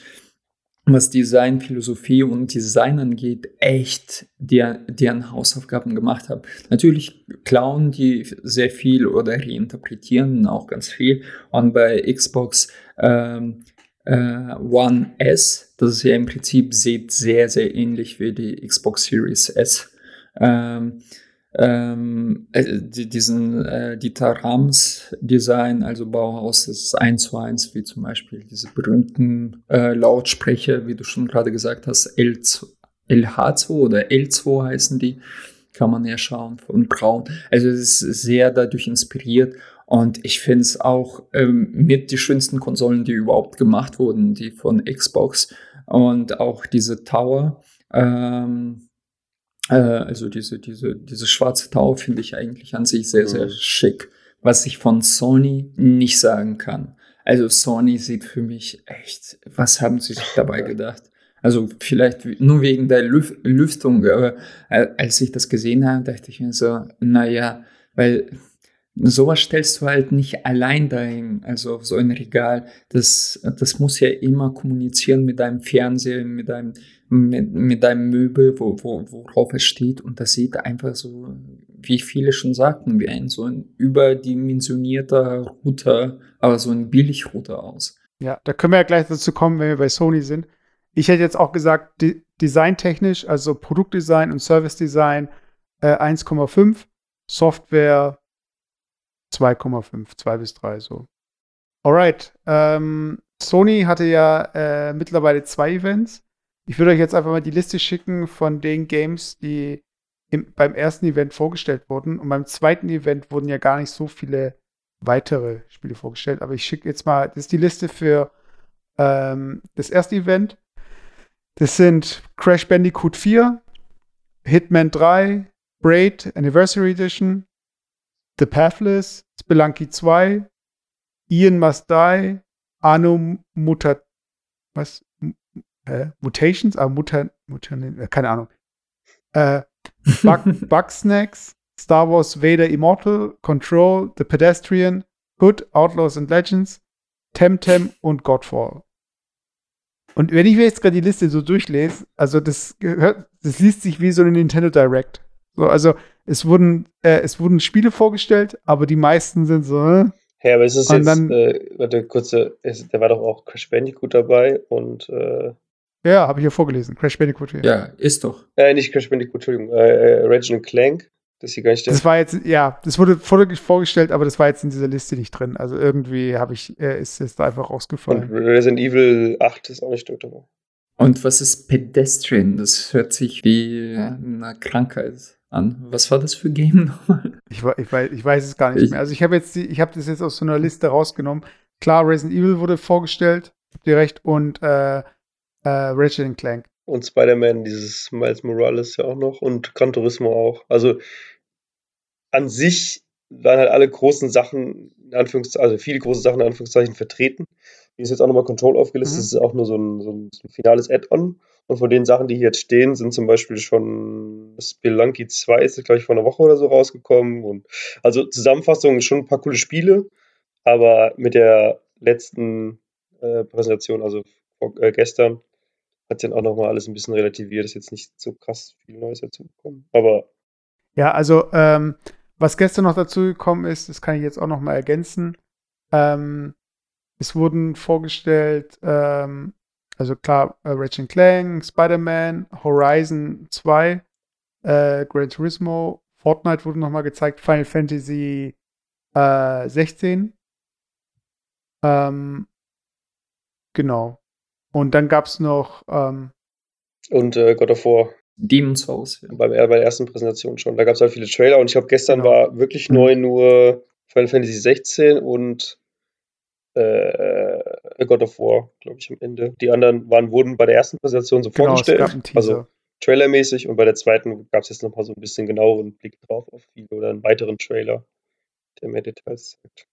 was Design, Philosophie und Design angeht, echt der, deren Hausaufgaben gemacht haben. Natürlich klauen die sehr viel oder reinterpretieren auch ganz viel. Und bei Xbox ähm, äh, One S, das ist ja im Prinzip sieht sehr, sehr ähnlich wie die Xbox Series S ähm, ähm, äh, diesen äh, Dieter Rams Design, also Bauhaus, das ist eins zu eins, wie zum Beispiel diese berühmten äh, Lautsprecher, wie du schon gerade gesagt hast, L2, LH2 oder L2 heißen die, kann man ja schauen, von Braun. Also es ist sehr dadurch inspiriert und ich finde es auch ähm, mit die schönsten Konsolen, die überhaupt gemacht wurden, die von Xbox und auch diese Tower. Ähm, äh, also diese, diese, diese schwarze Tau finde ich eigentlich an sich sehr, sehr mhm. schick, was ich von Sony nicht sagen kann. Also Sony sieht für mich echt, was haben sie sich dabei gedacht? Also vielleicht nur wegen der Lüf Lüftung, aber äh, als ich das gesehen habe, dachte ich mir so, naja, weil sowas stellst du halt nicht allein dahin, also auf so ein Regal. Das, das muss ja immer kommunizieren mit deinem Fernseher, mit deinem, mit, mit deinem Möbel, wo, wo, worauf es steht. Und das sieht einfach so, wie viele schon sagten, wie ein so ein überdimensionierter Router, aber so ein Billigrouter aus. Ja, da können wir ja gleich dazu kommen, wenn wir bei Sony sind. Ich hätte jetzt auch gesagt, de designtechnisch, also Produktdesign und Service-Design äh, 1,5, Software 2,5, 2 bis 3 so. Alright. Ähm, Sony hatte ja äh, mittlerweile zwei Events. Ich würde euch jetzt einfach mal die Liste schicken von den Games, die im, beim ersten Event vorgestellt wurden. Und beim zweiten Event wurden ja gar nicht so viele weitere Spiele vorgestellt. Aber ich schicke jetzt mal, das ist die Liste für ähm, das erste Event. Das sind Crash Bandicoot 4, Hitman 3, Braid Anniversary Edition, The Pathless, Spelunky 2, Ian Must Die, Anno Mutat, was? äh, Mutations, ah, Mutan, Mutan, äh, keine Ahnung. Äh, [LAUGHS] Bug, Bugsnacks, Star Wars Vader Immortal, Control, The Pedestrian, Hood, Outlaws and Legends, Temtem und Godfall. Und wenn ich mir jetzt gerade die Liste so durchlese, also das gehört, das liest sich wie so eine Nintendo Direct. So, also es wurden, äh, es wurden Spiele vorgestellt, aber die meisten sind so. Äh, Ja, aber ist es Und jetzt, dann- äh, warte, kurze, ist, da war doch auch Crash Bandicoot dabei und, äh, ja, habe ich hier vorgelesen. Crash Bandicoot hier. Ja, ist doch. äh, nicht Crash Bandicoot, Entschuldigung, äh, äh, Ratchet Clank, das ist hier gar nicht der. Das war jetzt, ja, das wurde vor- vorgestellt, aber das war jetzt in dieser Liste nicht drin. Also irgendwie habe ich, äh, ist es da einfach Und rausgefallen. Resident Evil 8 ist auch nicht dort dabei. Und was ist Pedestrian? Das hört sich wie eine Krankheit an. Was war das für Game [LAUGHS] nochmal? Ich, ich, weiß, ich weiß es gar nicht Ich- mehr. Also ich habe jetzt, die, ich habe das jetzt aus so einer Liste rausgenommen. Klar, Resident Evil wurde vorgestellt, habt ihr recht, und äh, äh, Ratchet Clank. Und Spider-Man, dieses Miles Morales ja auch noch und Gran Turismo auch. Also an sich waren halt alle großen Sachen, in Anführungszeichen, also viele große Sachen in Anführungszeichen vertreten. Hier ist jetzt auch nochmal Control aufgelistet, Mhm. das ist auch nur so ein, so ein, so ein finales Add-on. Und von den Sachen, die hier jetzt stehen, sind zum Beispiel schon Spelunky 2 ist, glaube ich, vor einer Woche oder so rausgekommen. Und also Zusammenfassung schon ein paar coole Spiele, aber mit der letzten äh, Präsentation, also äh, gestern, hat dann auch nochmal alles ein bisschen relativiert. Ist jetzt nicht so krass viel Neues dazugekommen. Aber Ja, also ähm, was gestern noch dazu gekommen ist, das kann ich jetzt auch noch mal ergänzen. Ähm, es wurden vorgestellt, ähm, also klar, äh, Ratchet Clank, Spider-Man, Horizon 2, äh, Gran Turismo, Fortnite wurde noch mal gezeigt, Final Fantasy äh, 16. Ähm, genau. Und dann gab es noch, ähm, und äh, God of War Demon's Souls. Ja. beim, äh, bei der ersten Präsentation schon. Da gab es halt viele Trailer und ich glaube, gestern Genau. war wirklich Mhm. neu nur Final Fantasy 16 und äh, God of War, glaube ich, am Ende. Die anderen waren, wurden bei der ersten Präsentation so genau, es vorgestellt. Also trailermäßig und bei der zweiten gab es jetzt noch mal so ein bisschen genaueren Blick drauf auf viele oder einen weiteren Trailer, der mehr Details zeigt.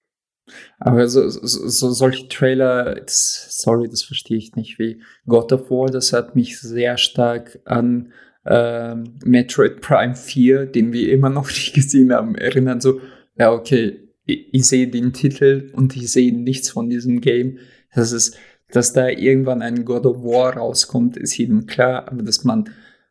Aber so, so, so solche Trailer, sorry, das verstehe ich nicht. Wie God of War, das hat mich sehr stark an ähm, Metroid Prime 4, den wir immer noch [LAUGHS] nicht gesehen haben, erinnern. So, ja, okay, ich, ich sehe den Titel und ich sehe nichts von diesem Game. Das ist, dass da irgendwann ein God of War rauskommt, ist jedem klar, aber dass man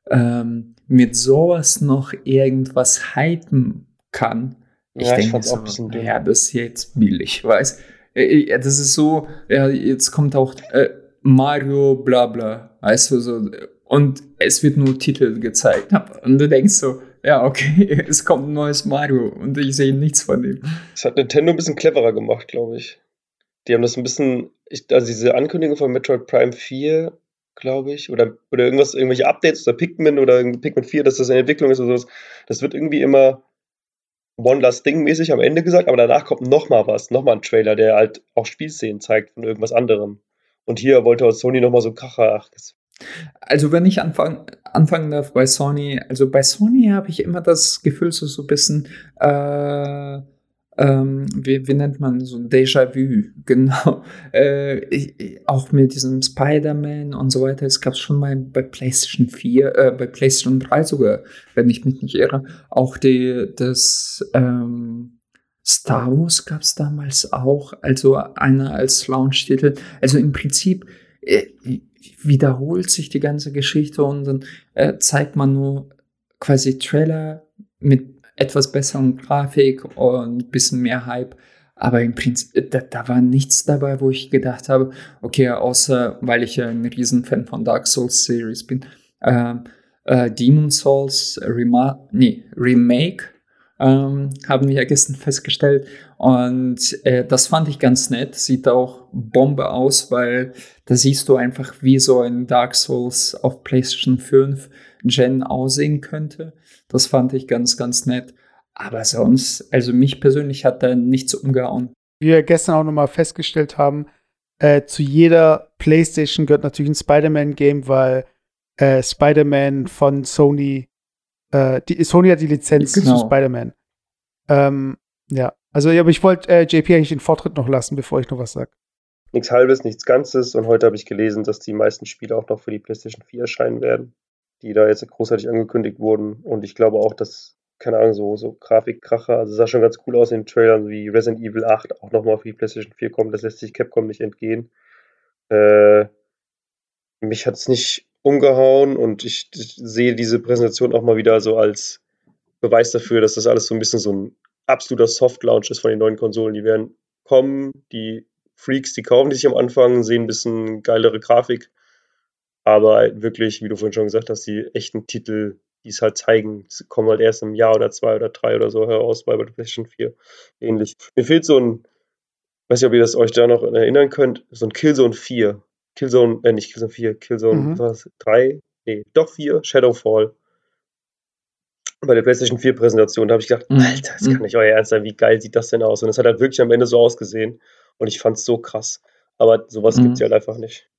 ähm, mit sowas noch irgendwas hypen kann, ich Ja, ich denke auch so, dünn. ja, das ist jetzt billig, weiß. Äh, äh, Das ist so, ja, jetzt kommt auch äh, Mario bla bla, weißt du, so, und es wird nur Titel gezeigt. Und du denkst so, ja, okay, [LAUGHS] es kommt ein neues Mario und ich sehe nichts von dem. Das hat Nintendo ein bisschen cleverer gemacht, glaube ich. Die haben das ein bisschen, ich, also diese Ankündigung von Metroid Prime 4, glaube ich, oder, oder irgendwas, irgendwelche Updates oder Pikmin oder Pikmin 4, dass das in Entwicklung ist oder sowas, das wird irgendwie immer One Last Thing mäßig am Ende gesagt, aber danach kommt nochmal was, nochmal ein Trailer, der halt auch Spielszenen zeigt von irgendwas anderem. Und hier wollte Sony nochmal so Kracher, ach, das, Also wenn ich anfangen, anfangen darf bei Sony, also bei Sony habe ich immer das Gefühl, so, so ein bisschen, äh, ähm, wie, wie nennt man so Déjà-vu, [LAUGHS] genau. Äh, ich, auch mit diesem Spider-Man und so weiter, es gab schon mal bei PlayStation 4, äh, bei PlayStation 3 sogar, wenn ich mich nicht irre, auch die, das ähm, Star Wars gab es damals auch, also einer als Launch-Titel. Also im Prinzip äh, wiederholt sich die ganze Geschichte und dann äh, zeigt man nur quasi Trailer mit etwas besseren Grafik und ein bisschen mehr Hype. Aber im Prinzip, da, da war nichts dabei, wo ich gedacht habe, okay, außer weil ich ein Riesenfan von Dark Souls Series bin, ähm, äh, Demon Souls Rema nee, Remake ähm, haben wir ja gestern festgestellt. Und äh, das fand ich ganz nett. Sieht auch Bombe aus, weil da siehst du einfach, wie so ein Dark Souls auf PlayStation 5 Gen aussehen könnte. Das fand ich ganz, ganz nett. Aber sonst, also mich persönlich hat da nichts umgehauen. Wie wir gestern auch nochmal festgestellt haben, äh, zu jeder PlayStation gehört natürlich ein Spider-Man-Game, weil äh, Spider-Man von Sony, äh, die, Sony hat die Lizenz Genau. zu Spider-Man. Ähm, ja, also ja, aber ich wollte äh, JP eigentlich den Vortritt noch lassen, bevor ich noch was sage. nichts Halbes, nichts Ganzes. Und heute habe ich gelesen, dass die meisten Spiele auch noch für die PlayStation 4 erscheinen werden, die da jetzt großartig angekündigt wurden. Und ich glaube auch, dass, keine Ahnung, so, so Grafikkracher, also sah schon ganz cool aus in den Trailern, wie Resident Evil 8 auch nochmal für die PlayStation 4 kommt. Das lässt sich Capcom nicht entgehen. Äh, mich hat es nicht umgehauen und ich, ich sehe diese Präsentation auch mal wieder so als Beweis dafür, dass das alles so ein bisschen so ein absoluter Soft-Launch ist von den neuen Konsolen. Die werden kommen, die Freaks, die kaufen die sich am Anfang, sehen ein bisschen geilere Grafik, aber wirklich, wie du vorhin schon gesagt hast, die echten Titel, die es halt zeigen, kommen halt erst im Jahr oder zwei oder drei oder so heraus, bei PlayStation 4 ähnlich. Mir fehlt so ein, weiß nicht, ob ihr das euch da noch erinnern könnt, so ein Killzone 4. Killzone, äh, nicht Killzone 4, Killzone mhm. was, 3? Nee, doch 4, Shadowfall bei der PlayStation 4 Präsentation, da habe ich gedacht, mhm. Alter, das kann nicht euer Ernst sein, wie geil sieht das denn aus? Und es hat halt wirklich am Ende so ausgesehen und ich fand es so krass. Aber sowas mhm. gibt es ja halt einfach nicht.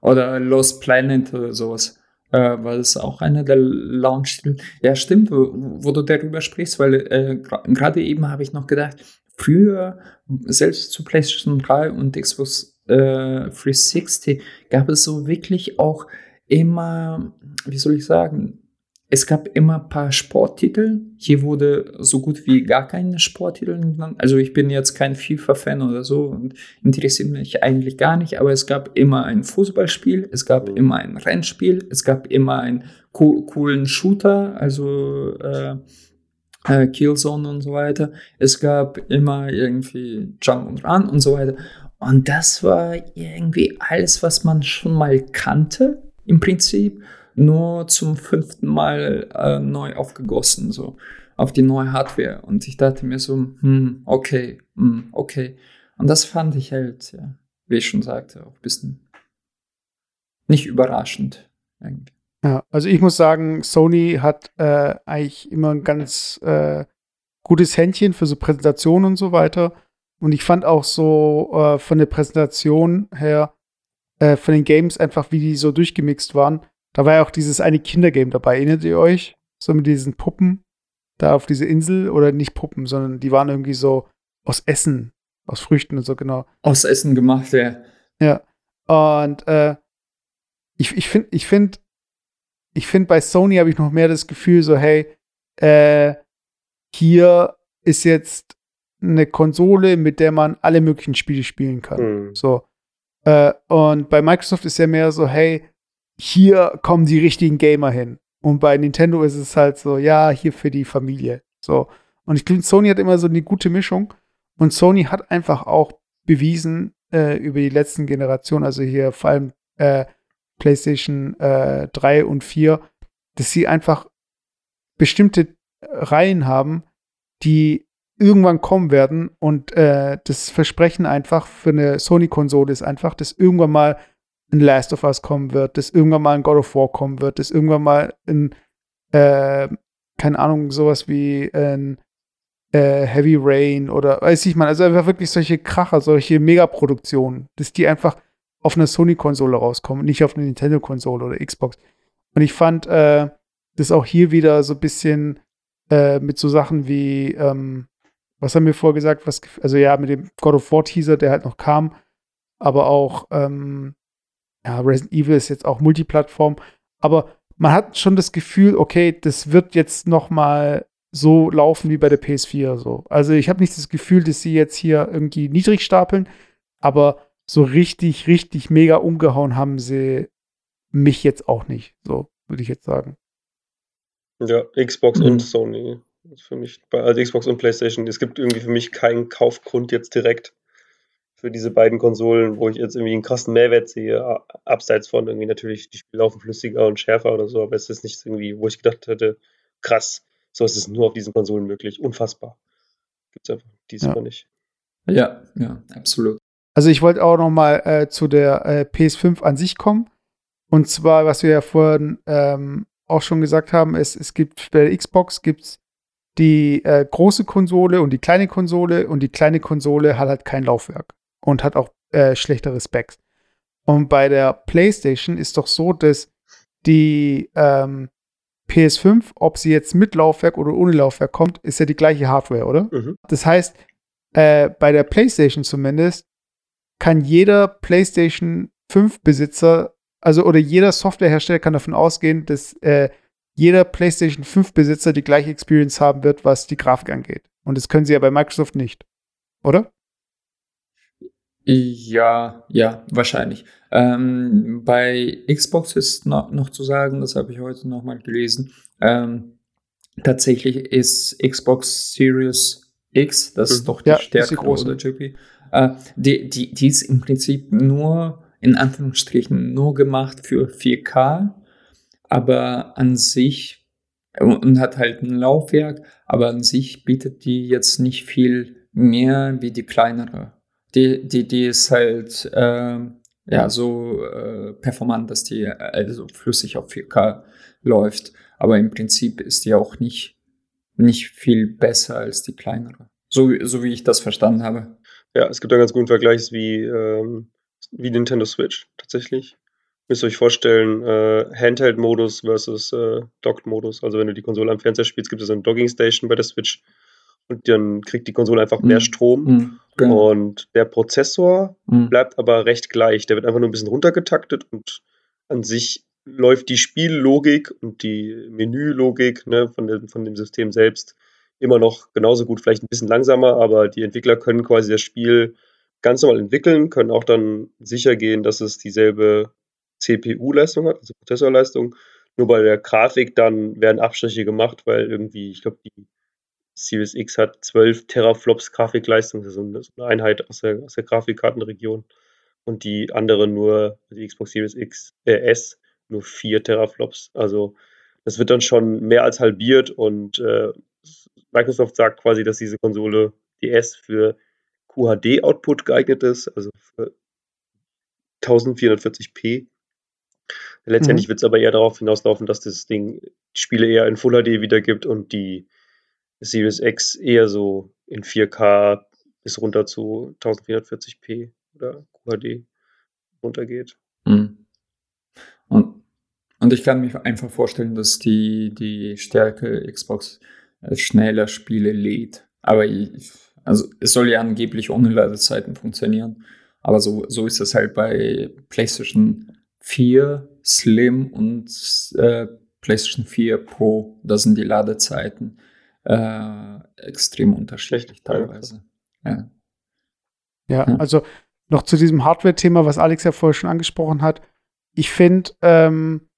Oder Lost Planet oder sowas. Äh, war das auch einer der launch -Titel? Ja, stimmt, wo, wo, du darüber sprichst, weil äh, gerade eben habe ich noch gedacht, früher, selbst zu PlayStation 3 und Xbox äh, 360, gab es so wirklich auch immer, wie soll ich sagen, es gab immer ein paar Sporttitel. Hier wurde so gut wie gar keine Sporttitel genannt. Also ich bin jetzt kein FIFA-Fan oder so und interessiert mich eigentlich gar nicht, aber es gab immer ein Fußballspiel, es gab immer ein Rennspiel, es gab immer einen co coolen Shooter, also äh, äh, Killzone und so weiter. Es gab immer irgendwie Jump und Run und so weiter. Und das war irgendwie alles, was man schon mal kannte im Prinzip nur zum fünften Mal äh, neu aufgegossen, so auf die neue Hardware. Und ich dachte mir so, hm, okay, hm, okay. Und das fand ich halt, ja, wie ich schon sagte, auch ein bisschen nicht überraschend irgendwie. Ja, also ich muss sagen, Sony hat äh, eigentlich immer ein ganz äh, gutes Händchen für so Präsentationen und so weiter. Und ich fand auch so äh, von der Präsentation her, äh, von den Games einfach, wie die so durchgemixt waren, da war ja auch dieses eine Kindergame dabei, erinnert ihr euch? So mit diesen Puppen da auf diese Insel oder nicht Puppen, sondern die waren irgendwie so aus Essen, aus Früchten und so, genau. Aus Essen gemacht, ja. Ja. Und äh, ich, ich finde, ich finde, ich finde, bei Sony habe ich noch mehr das Gefühl, so, hey, äh, hier ist jetzt eine Konsole, mit der man alle möglichen Spiele spielen kann. Mhm. So. Äh, und bei Microsoft ist ja mehr so, hey, hier kommen die richtigen Gamer hin. Und bei Nintendo ist es halt so, ja, hier für die Familie. So. Und ich glaube, Sony hat immer so eine gute Mischung. Und Sony hat einfach auch bewiesen äh, über die letzten Generationen, also hier vor allem äh, PlayStation äh, 3 und 4, dass sie einfach bestimmte Reihen haben, die irgendwann kommen werden. Und äh, das Versprechen einfach für eine Sony-Konsole ist einfach, dass irgendwann mal ein Last of Us kommen wird, dass irgendwann mal ein God of War kommen wird, dass irgendwann mal ein, äh, keine Ahnung, sowas wie ein äh, Heavy Rain oder weiß ich mal, also einfach wirklich solche Kracher, solche Megaproduktionen, dass die einfach auf einer Sony-Konsole rauskommen nicht auf einer Nintendo-Konsole oder Xbox. Und ich fand äh, das auch hier wieder so ein bisschen äh, mit so Sachen wie, ähm, was haben wir vorher gesagt, was, also ja, mit dem God of War Teaser, der halt noch kam, aber auch ähm, ja, Resident Evil ist jetzt auch Multiplattform, aber man hat schon das Gefühl, okay, das wird jetzt noch mal so laufen wie bei der PS4 so. Also ich habe nicht das Gefühl, dass sie jetzt hier irgendwie niedrig stapeln, aber so richtig, richtig mega umgehauen haben sie mich jetzt auch nicht, so würde ich jetzt sagen. Ja, Xbox mhm. und Sony. Für mich, also Xbox und PlayStation, es gibt irgendwie für mich keinen Kaufgrund jetzt direkt für diese beiden Konsolen, wo ich jetzt irgendwie einen krassen Mehrwert sehe, abseits von irgendwie natürlich, die Spiele laufen flüssiger und schärfer oder so, aber es ist nicht irgendwie, wo ich gedacht hätte, krass, so ist es nur auf diesen Konsolen möglich, unfassbar. Gibt es einfach diesmal ja. nicht. Ja, ja, absolut. Also ich wollte auch noch mal äh, zu der äh, PS5 an sich kommen. Und zwar, was wir ja vorhin ähm, auch schon gesagt haben, ist, es gibt bei der Xbox gibt's die äh, große Konsole und die kleine Konsole und die kleine Konsole hat halt kein Laufwerk und hat auch äh, schlechtere Specs. Und bei der PlayStation ist doch so, dass die ähm, PS5, ob sie jetzt mit Laufwerk oder ohne Laufwerk kommt, ist ja die gleiche Hardware, oder? Mhm. Das heißt, äh, bei der PlayStation zumindest kann jeder PlayStation 5 Besitzer, also oder jeder Softwarehersteller kann davon ausgehen, dass äh, jeder PlayStation 5 Besitzer die gleiche Experience haben wird, was die Grafik angeht. Und das können sie ja bei Microsoft nicht. Oder? Ja, ja, wahrscheinlich. Ähm, bei Xbox ist noch, noch zu sagen, das habe ich heute nochmal gelesen, ähm, tatsächlich ist Xbox Series X, das ist mhm. doch die ja, stärkere, oder JP? Äh, die, die, die ist im Prinzip nur, in Anführungsstrichen, nur gemacht für 4K, aber an sich und hat halt ein Laufwerk, aber an sich bietet die jetzt nicht viel mehr wie die kleinere. Die, die, die ist halt äh, ja so äh, performant, dass die also flüssig auf 4K läuft. Aber im Prinzip ist die auch nicht, nicht viel besser als die kleinere. So, so wie ich das verstanden habe. Ja, es gibt einen ganz guten Vergleich wie, ähm, wie Nintendo Switch tatsächlich. Müsst ihr euch vorstellen, äh, Handheld-Modus versus äh, Docked-Modus. Also wenn du die Konsole am Fernseher spielst, gibt es eine Docking-Station bei der Switch und dann kriegt die Konsole einfach mehr mhm. Strom. Mhm, genau. Und der Prozessor mhm. bleibt aber recht gleich. Der wird einfach nur ein bisschen runtergetaktet und an sich läuft die Spiellogik und die Menülogik ne, von, dem, von dem System selbst immer noch genauso gut, vielleicht ein bisschen langsamer, aber die Entwickler können quasi das Spiel ganz normal entwickeln, können auch dann sicher gehen, dass es dieselbe CPU-Leistung hat, also Prozessorleistung. Nur bei der Grafik dann werden Abstriche gemacht, weil irgendwie, ich glaube, die Series X hat 12 Teraflops Grafikleistung, ist eine Einheit aus der, aus der Grafikkartenregion. Und die andere nur, die Xbox Series X, äh, S, nur 4 Teraflops. Also das wird dann schon mehr als halbiert und äh, Microsoft sagt quasi, dass diese Konsole, die S, für QHD-Output geeignet ist, also für 1440p. Letztendlich mhm. wird es aber eher darauf hinauslaufen, dass das Ding Spiele eher in Full HD wiedergibt und die Series X eher so in 4K bis runter zu 1440p oder QHD runtergeht. Mhm. Und, und ich kann mir einfach vorstellen, dass die, die Stärke Xbox äh, schneller Spiele lädt. Aber ich, also es soll ja angeblich ohne Ladezeiten funktionieren. Aber so, so ist es halt bei PlayStation 4 Slim und äh, PlayStation 4 Pro. Da sind die Ladezeiten äh, extrem unterschiedlich teilweise. Ja. ja. Ja, also noch zu diesem Hardware-Thema, was Alex ja vorher schon angesprochen hat. Ich finde, ähm,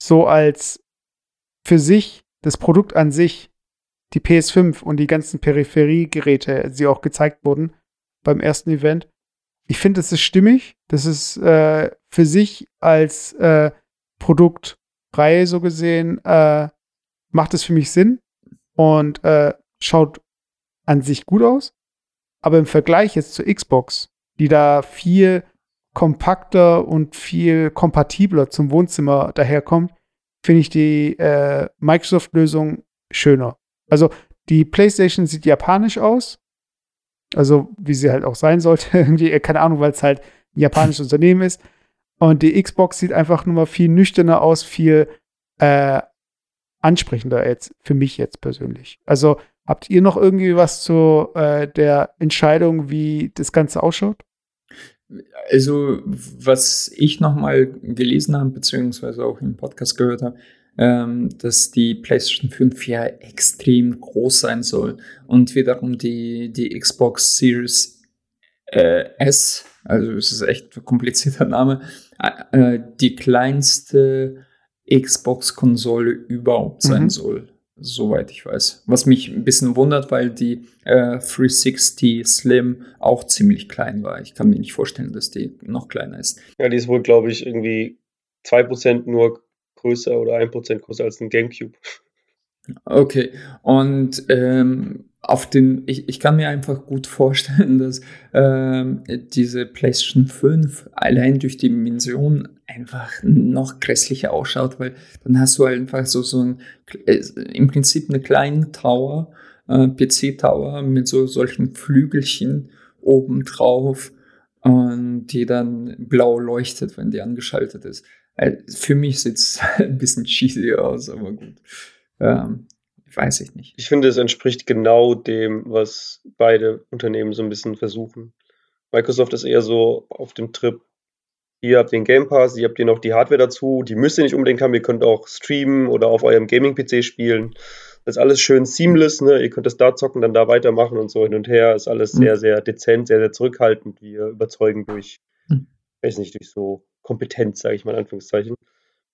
so als für sich, das Produkt an sich, die PS5 und die ganzen Peripheriegeräte, die auch gezeigt wurden beim ersten Event, ich finde, das ist stimmig. Das ist äh, für sich als äh, Produktreihe so gesehen, äh, macht es für mich Sinn und äh, schaut an sich gut aus. Aber im Vergleich jetzt zur Xbox, die da viel kompakter und viel kompatibler zum Wohnzimmer daherkommt, finde ich die äh, Microsoft-Lösung schöner. Also die PlayStation sieht japanisch aus. Also wie sie halt auch sein sollte. [LAUGHS] Irgendwie, äh, keine Ahnung, weil es halt ein japanisches Unternehmen ist. Und die Xbox sieht einfach nur mal viel nüchterner aus, viel äh, ansprechender jetzt, für mich jetzt persönlich. Also habt ihr noch irgendwie was zu äh, der Entscheidung, wie das Ganze ausschaut? Also, was ich nochmal gelesen habe, beziehungsweise auch im Podcast gehört habe, dass die PlayStation 5 ja extrem groß sein soll und wiederum die, die Xbox Series äh, S, also es ist echt ein komplizierter Name, äh, die kleinste Xbox-Konsole überhaupt sein mhm. soll, soweit ich weiß. Was mich ein bisschen wundert, weil die äh, 360 Slim auch ziemlich klein war. Ich kann mir nicht vorstellen, dass die noch kleiner ist. Ja, die ist wohl, glaube ich, irgendwie 2% nur größer oder 1% größer als ein GameCube. Okay, und ähm, auf den, ich, ich kann mir einfach gut vorstellen, dass ähm, diese PlayStation 5 allein durch die Dimension einfach noch grässlicher ausschaut, weil dann hast du einfach so, so ein, äh, im Prinzip eine kleine Tower, äh, PC-Tower mit so solchen Flügelchen oben drauf und die dann blau leuchtet, wenn die angeschaltet ist. Äh, für mich sieht es [LAUGHS] ein bisschen cheesy aus, aber gut. Ähm, weiß ich nicht. Ich finde, es entspricht genau dem, was beide Unternehmen so ein bisschen versuchen. Microsoft ist eher so auf dem Trip, ihr habt den Game Pass, ihr habt hier noch die Hardware dazu, die müsst ihr nicht unbedingt haben, ihr könnt auch streamen oder auf eurem Gaming-PC spielen. Das ist alles schön seamless, ne? Ihr könnt das da zocken, dann da weitermachen und so hin und her. Ist alles sehr, sehr dezent, sehr, sehr zurückhaltend. Wir überzeugen durch, Mhm. weiß nicht, durch so Kompetenz, sage ich mal in Anführungszeichen.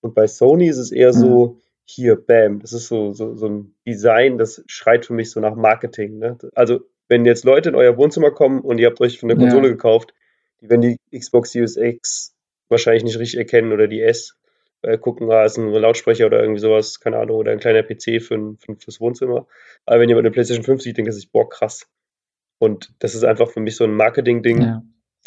Und bei Sony ist es eher so, hier, bam, das ist so, so, so ein Design, das schreit für mich so nach Marketing. Ne? Also, wenn jetzt Leute in euer Wohnzimmer kommen und ihr habt euch von der Ja. Konsole gekauft, die werden die Xbox Series X wahrscheinlich nicht richtig erkennen oder die S äh, gucken, ah, ist ein Lautsprecher oder irgendwie sowas, keine Ahnung, oder ein kleiner PC für, ein- für, fürs Wohnzimmer. Aber wenn jemand eine PlayStation 5 sieht, denkt er sich, boah, krass. Und das ist einfach für mich so ein Marketing-Ding. Ja.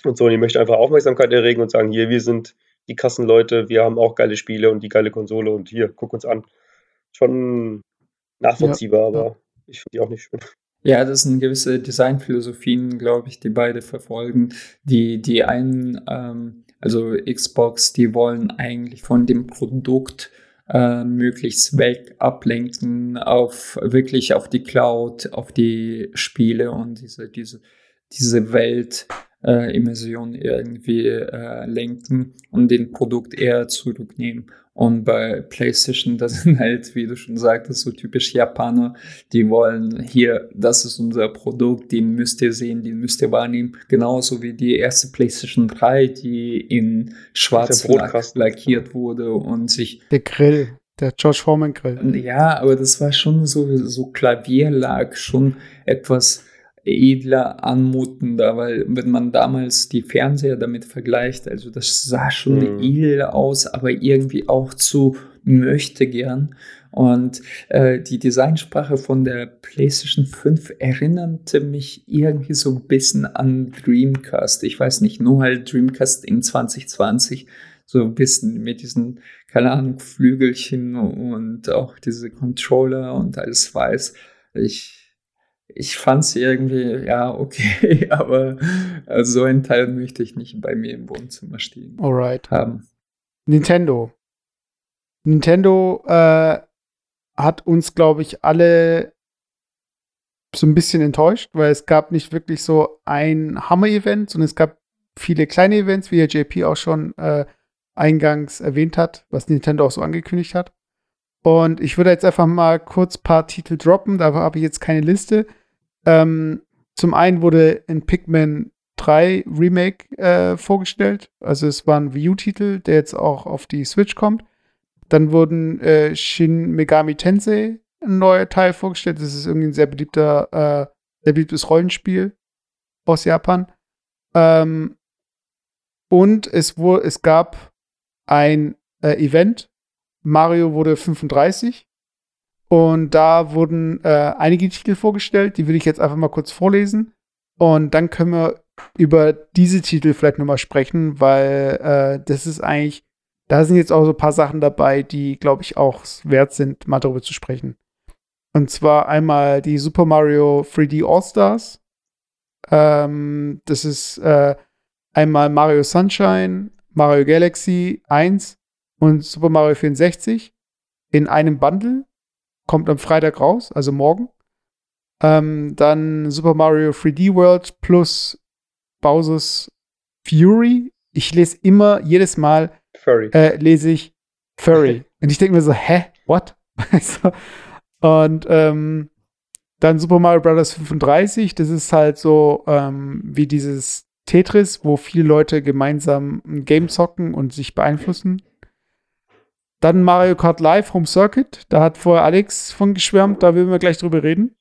Und Sony möchte einfach Aufmerksamkeit erregen und sagen, hier, wir sind die Kassenleute, wir haben auch geile Spiele und die geile Konsole und hier, guck uns an. Schon nachvollziehbar, aber ich finde die auch nicht schön. Ja, das sind gewisse Designphilosophien, glaube ich, die beide verfolgen. Die, die einen, ähm, also Xbox, die wollen eigentlich von dem Produkt äh, möglichst weg ablenken auf wirklich auf die Cloud, auf die Spiele und diese, diese, diese Welt äh, Immersion irgendwie äh, lenken und den Produkt eher zurücknehmen. Und bei PlayStation, [LAUGHS] das sind halt, wie du schon sagtest, so typisch Japaner, die wollen hier, das ist unser Produkt, den müsst ihr sehen, den müsst ihr wahrnehmen. Genauso wie die erste PlayStation 3, die in schwarz Brotkasten. lackiert wurde und sich Der Grill, der George Foreman Grill. ja, aber das war schon so, so Klavierlack, schon etwas edler, anmutender, weil wenn man damals die Fernseher damit vergleicht, also das sah schon Mhm. edel aus, aber irgendwie auch zu möchte gern. Und äh, die Designsprache von der PlayStation 5 erinnerte mich irgendwie so ein bisschen an Dreamcast. Ich weiß nicht, nur halt Dreamcast in 2020 so ein bisschen mit diesen, keine Ahnung, Flügelchen und auch diese Controller und alles weiß. Ich, ich fand es irgendwie, ja, okay, [LAUGHS] aber äh, so ein Teil möchte ich nicht bei mir im Wohnzimmer stehen Alright. haben. Nintendo. Nintendo äh, hat uns, glaube ich, alle so ein bisschen enttäuscht, weil es gab nicht wirklich so ein Hammer-Event, sondern es gab viele kleine Events, wie der JP auch schon äh, eingangs erwähnt hat, was Nintendo auch so angekündigt hat. Und ich würde jetzt einfach mal kurz ein paar Titel droppen, da habe ich jetzt keine Liste. Ähm, zum einen wurde ein Pikmin 3 Remake äh, vorgestellt. Also es war ein Wii U-Titel, der jetzt auch auf die Switch kommt. Dann wurden äh, Shin Megami Tensei ein neuer Teil vorgestellt. Das ist irgendwie ein sehr beliebter, äh, sehr beliebtes Rollenspiel aus Japan. Ähm, und es, wurde, es gab ein äh, Event. Mario wurde 35. Und da wurden äh, einige Titel vorgestellt. Die will ich jetzt einfach mal kurz vorlesen. Und dann können wir über diese Titel vielleicht nochmal sprechen, weil äh, das ist eigentlich, da sind jetzt auch so ein paar Sachen dabei, die, glaube ich, auch wert sind, mal darüber zu sprechen. Und zwar einmal die Super Mario 3D All-Stars. Ähm, das ist äh, einmal Mario Sunshine, Mario Galaxy 1 und Super Mario 64 in einem Bundle. Kommt am Freitag raus, also morgen. Ähm, dann Super Mario 3D World plus Bowser's Fury. Ich lese immer, jedes Mal äh, lese ich Furry. [LAUGHS] Und ich denke mir so, hä? What? [LAUGHS] so. Und ähm, dann Super Mario Bros. 35, das ist halt so ähm, wie dieses Tetris, wo viele Leute gemeinsam ein Game zocken und sich beeinflussen. Dann Mario Kart Live Home Circuit, da hat vorher Alex von geschwärmt, da will wir gleich drüber reden.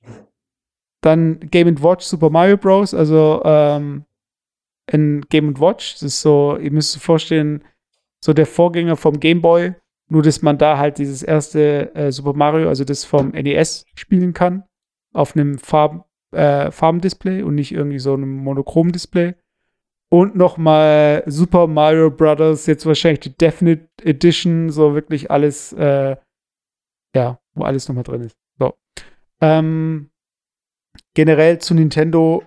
Dann Game Watch Super Mario Bros., also ähm, in Game Watch, das ist so, ihr müsst euch vorstellen, so der Vorgänger vom Game Boy, nur dass man da halt dieses erste äh, Super Mario, also das vom NES, spielen kann. Auf einem Farb, äh, Farbendisplay und nicht irgendwie so einem Monochrom-Display. Und nochmal Super Mario Brothers, jetzt wahrscheinlich die Definite Edition, so wirklich alles, äh, ja, wo alles nochmal drin ist. So. Ähm, generell zu Nintendo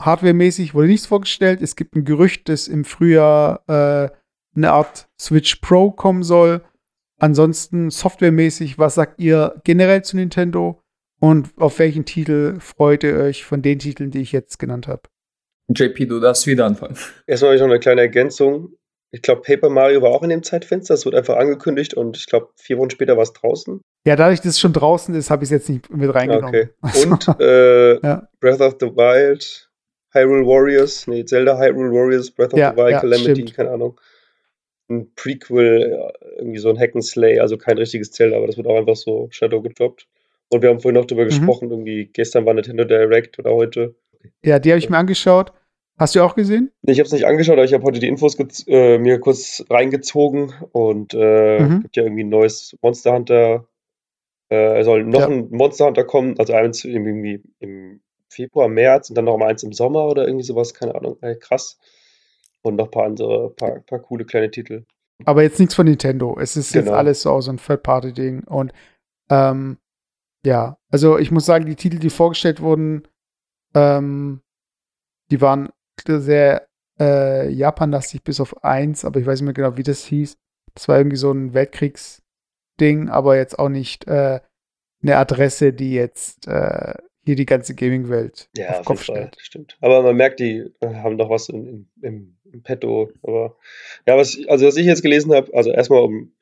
hardwaremäßig wurde nichts vorgestellt. Es gibt ein Gerücht, dass im Frühjahr äh, eine Art Switch Pro kommen soll. Ansonsten softwaremäßig, was sagt ihr generell zu Nintendo? Und auf welchen Titel freut ihr euch von den Titeln, die ich jetzt genannt habe? JP, du darfst wieder anfangen. Erstmal habe ich noch eine kleine Ergänzung. Ich glaube, Paper Mario war auch in dem Zeitfenster. Es wird einfach angekündigt und ich glaube, vier Wochen später war es draußen. Ja, dadurch, dass es schon draußen ist, habe ich es jetzt nicht mit reingenommen. Okay. [LAUGHS] Also, Und äh, [LAUGHS] Ja. Breath of the Wild, Hyrule Warriors, nee, Zelda Hyrule Warriors, Breath of Ja, the Wild, ja, Calamity, stimmt. keine Ahnung. Ein Prequel, ja, irgendwie so ein Hack and Slay, also kein richtiges Zelda, aber das wird auch einfach so Shadow gedroppt. Und wir haben vorhin noch drüber Mhm. gesprochen, irgendwie gestern war Nintendo Direct oder heute. ja, die habe ich mir angeschaut. Hast du auch gesehen? Ich habe es nicht angeschaut, aber ich habe heute die Infos äh, mir kurz reingezogen und äh, Mhm. gibt ja irgendwie ein neues Monster Hunter. Äh, es soll noch Ja. ein Monster Hunter kommen, also eins irgendwie im Februar, März und dann noch mal eins im Sommer oder irgendwie sowas, keine Ahnung. Äh, krass. Und noch ein paar andere, paar, paar coole kleine Titel. Aber jetzt nichts von Nintendo. Es ist jetzt Genau. alles so so ein Third-Party-Ding. Und ähm, ja, also ich muss sagen, die Titel, die vorgestellt wurden, ähm, die waren sehr äh, Japan-lastig bis auf eins, aber ich weiß nicht mehr genau, wie das hieß. Das war irgendwie so ein Weltkriegs-Ding, aber jetzt auch nicht äh, eine Adresse, die jetzt äh, hier die ganze Gaming-Welt Ja, auf Kopf stellt. stimmt. Aber man merkt, die äh, haben noch was in, in, im, im Petto. Aber ja, was also was ich jetzt gelesen habe, also erstmal um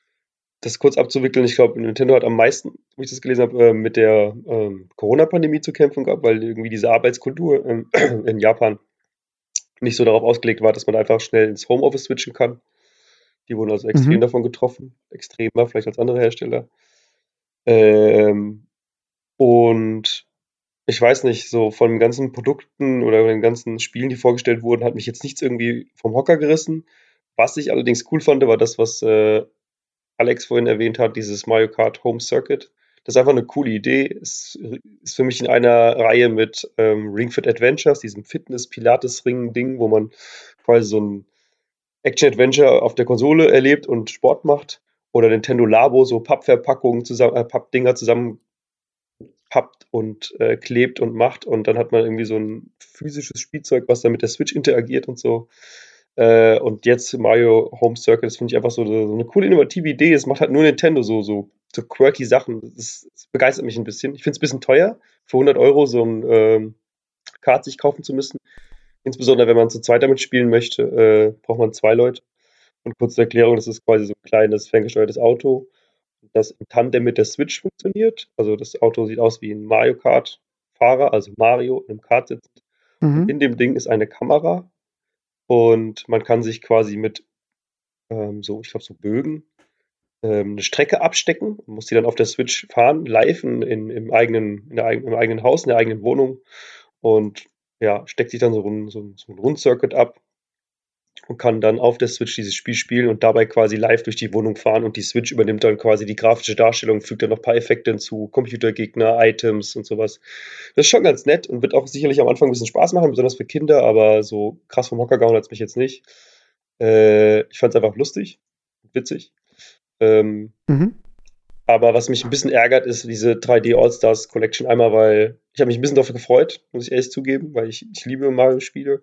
das kurz abzuwickeln, ich glaube, Nintendo hat am meisten, wo ich das gelesen habe, äh, mit der ähm, Corona-Pandemie zu kämpfen gehabt, weil irgendwie diese Arbeitskultur ähm, [CLEARS THROAT] in Japan nicht so darauf ausgelegt war, dass man einfach schnell ins Homeoffice switchen kann. Die wurden also extrem Mhm. davon getroffen, extremer vielleicht als andere Hersteller. Ähm, und ich weiß nicht, so von den ganzen Produkten oder den ganzen Spielen, die vorgestellt wurden, hat mich jetzt nichts irgendwie vom Hocker gerissen. Was ich allerdings cool fand, war das, was äh, Alex vorhin erwähnt hat, dieses Mario Kart Home Circuit. Das ist einfach eine coole Idee. Ist, ist für mich in einer Reihe mit ähm, Ring Fit Adventures, diesem Fitness-Pilates-Ring-Ding, wo man quasi so ein Action-Adventure auf der Konsole erlebt und Sport macht. Oder Nintendo Labo, so Pappverpackungen zusammen, äh, Pappdinger zusammen pappt und äh, klebt und macht und dann hat man irgendwie so ein physisches Spielzeug, was dann mit der Switch interagiert und so. Äh, und jetzt Mario Home Circuit, das finde ich einfach so, so eine coole innovative Idee. Es macht halt nur Nintendo so, so, so quirky Sachen. Das, das begeistert mich ein bisschen. Ich finde es ein bisschen teuer, für 100 Euro so ein ähm, Kart sich kaufen zu müssen. Insbesondere wenn man zu zweit damit spielen möchte, äh, braucht man zwei Leute. Und kurze Erklärung, das ist quasi so ein kleines ferngesteuertes Auto, das im Tandem mit der Switch funktioniert. Also das Auto sieht aus wie ein Mario Kart Fahrer, also Mario in einem Kart sitzt. Mhm. In dem Ding ist eine Kamera und man kann sich quasi mit ähm, so, ich glaube, so Bögen ähm, eine Strecke abstecken und muss die dann auf der Switch fahren, live in, in, im, eigenen, in der, im eigenen Haus, in der eigenen Wohnung. Und ja, steckt sich dann so, so, so ein Rundcircuit ab und kann dann auf der Switch dieses Spiel spielen und dabei quasi live durch die Wohnung fahren und die Switch übernimmt dann quasi die grafische Darstellung, fügt dann noch ein paar Effekte hinzu, Computergegner, Items und sowas. Das ist schon ganz nett und wird auch sicherlich am Anfang ein bisschen Spaß machen, besonders für Kinder, aber so krass vom Hocker gehauen hat es mich jetzt nicht. Äh, ich fand es einfach lustig, witzig. Ähm, Mhm. aber was mich ein bisschen ärgert, ist diese 3D All-Stars Collection. Einmal, weil ich habe mich ein bisschen dafür gefreut, muss ich ehrlich zugeben, weil ich, ich liebe Mario-Spiele.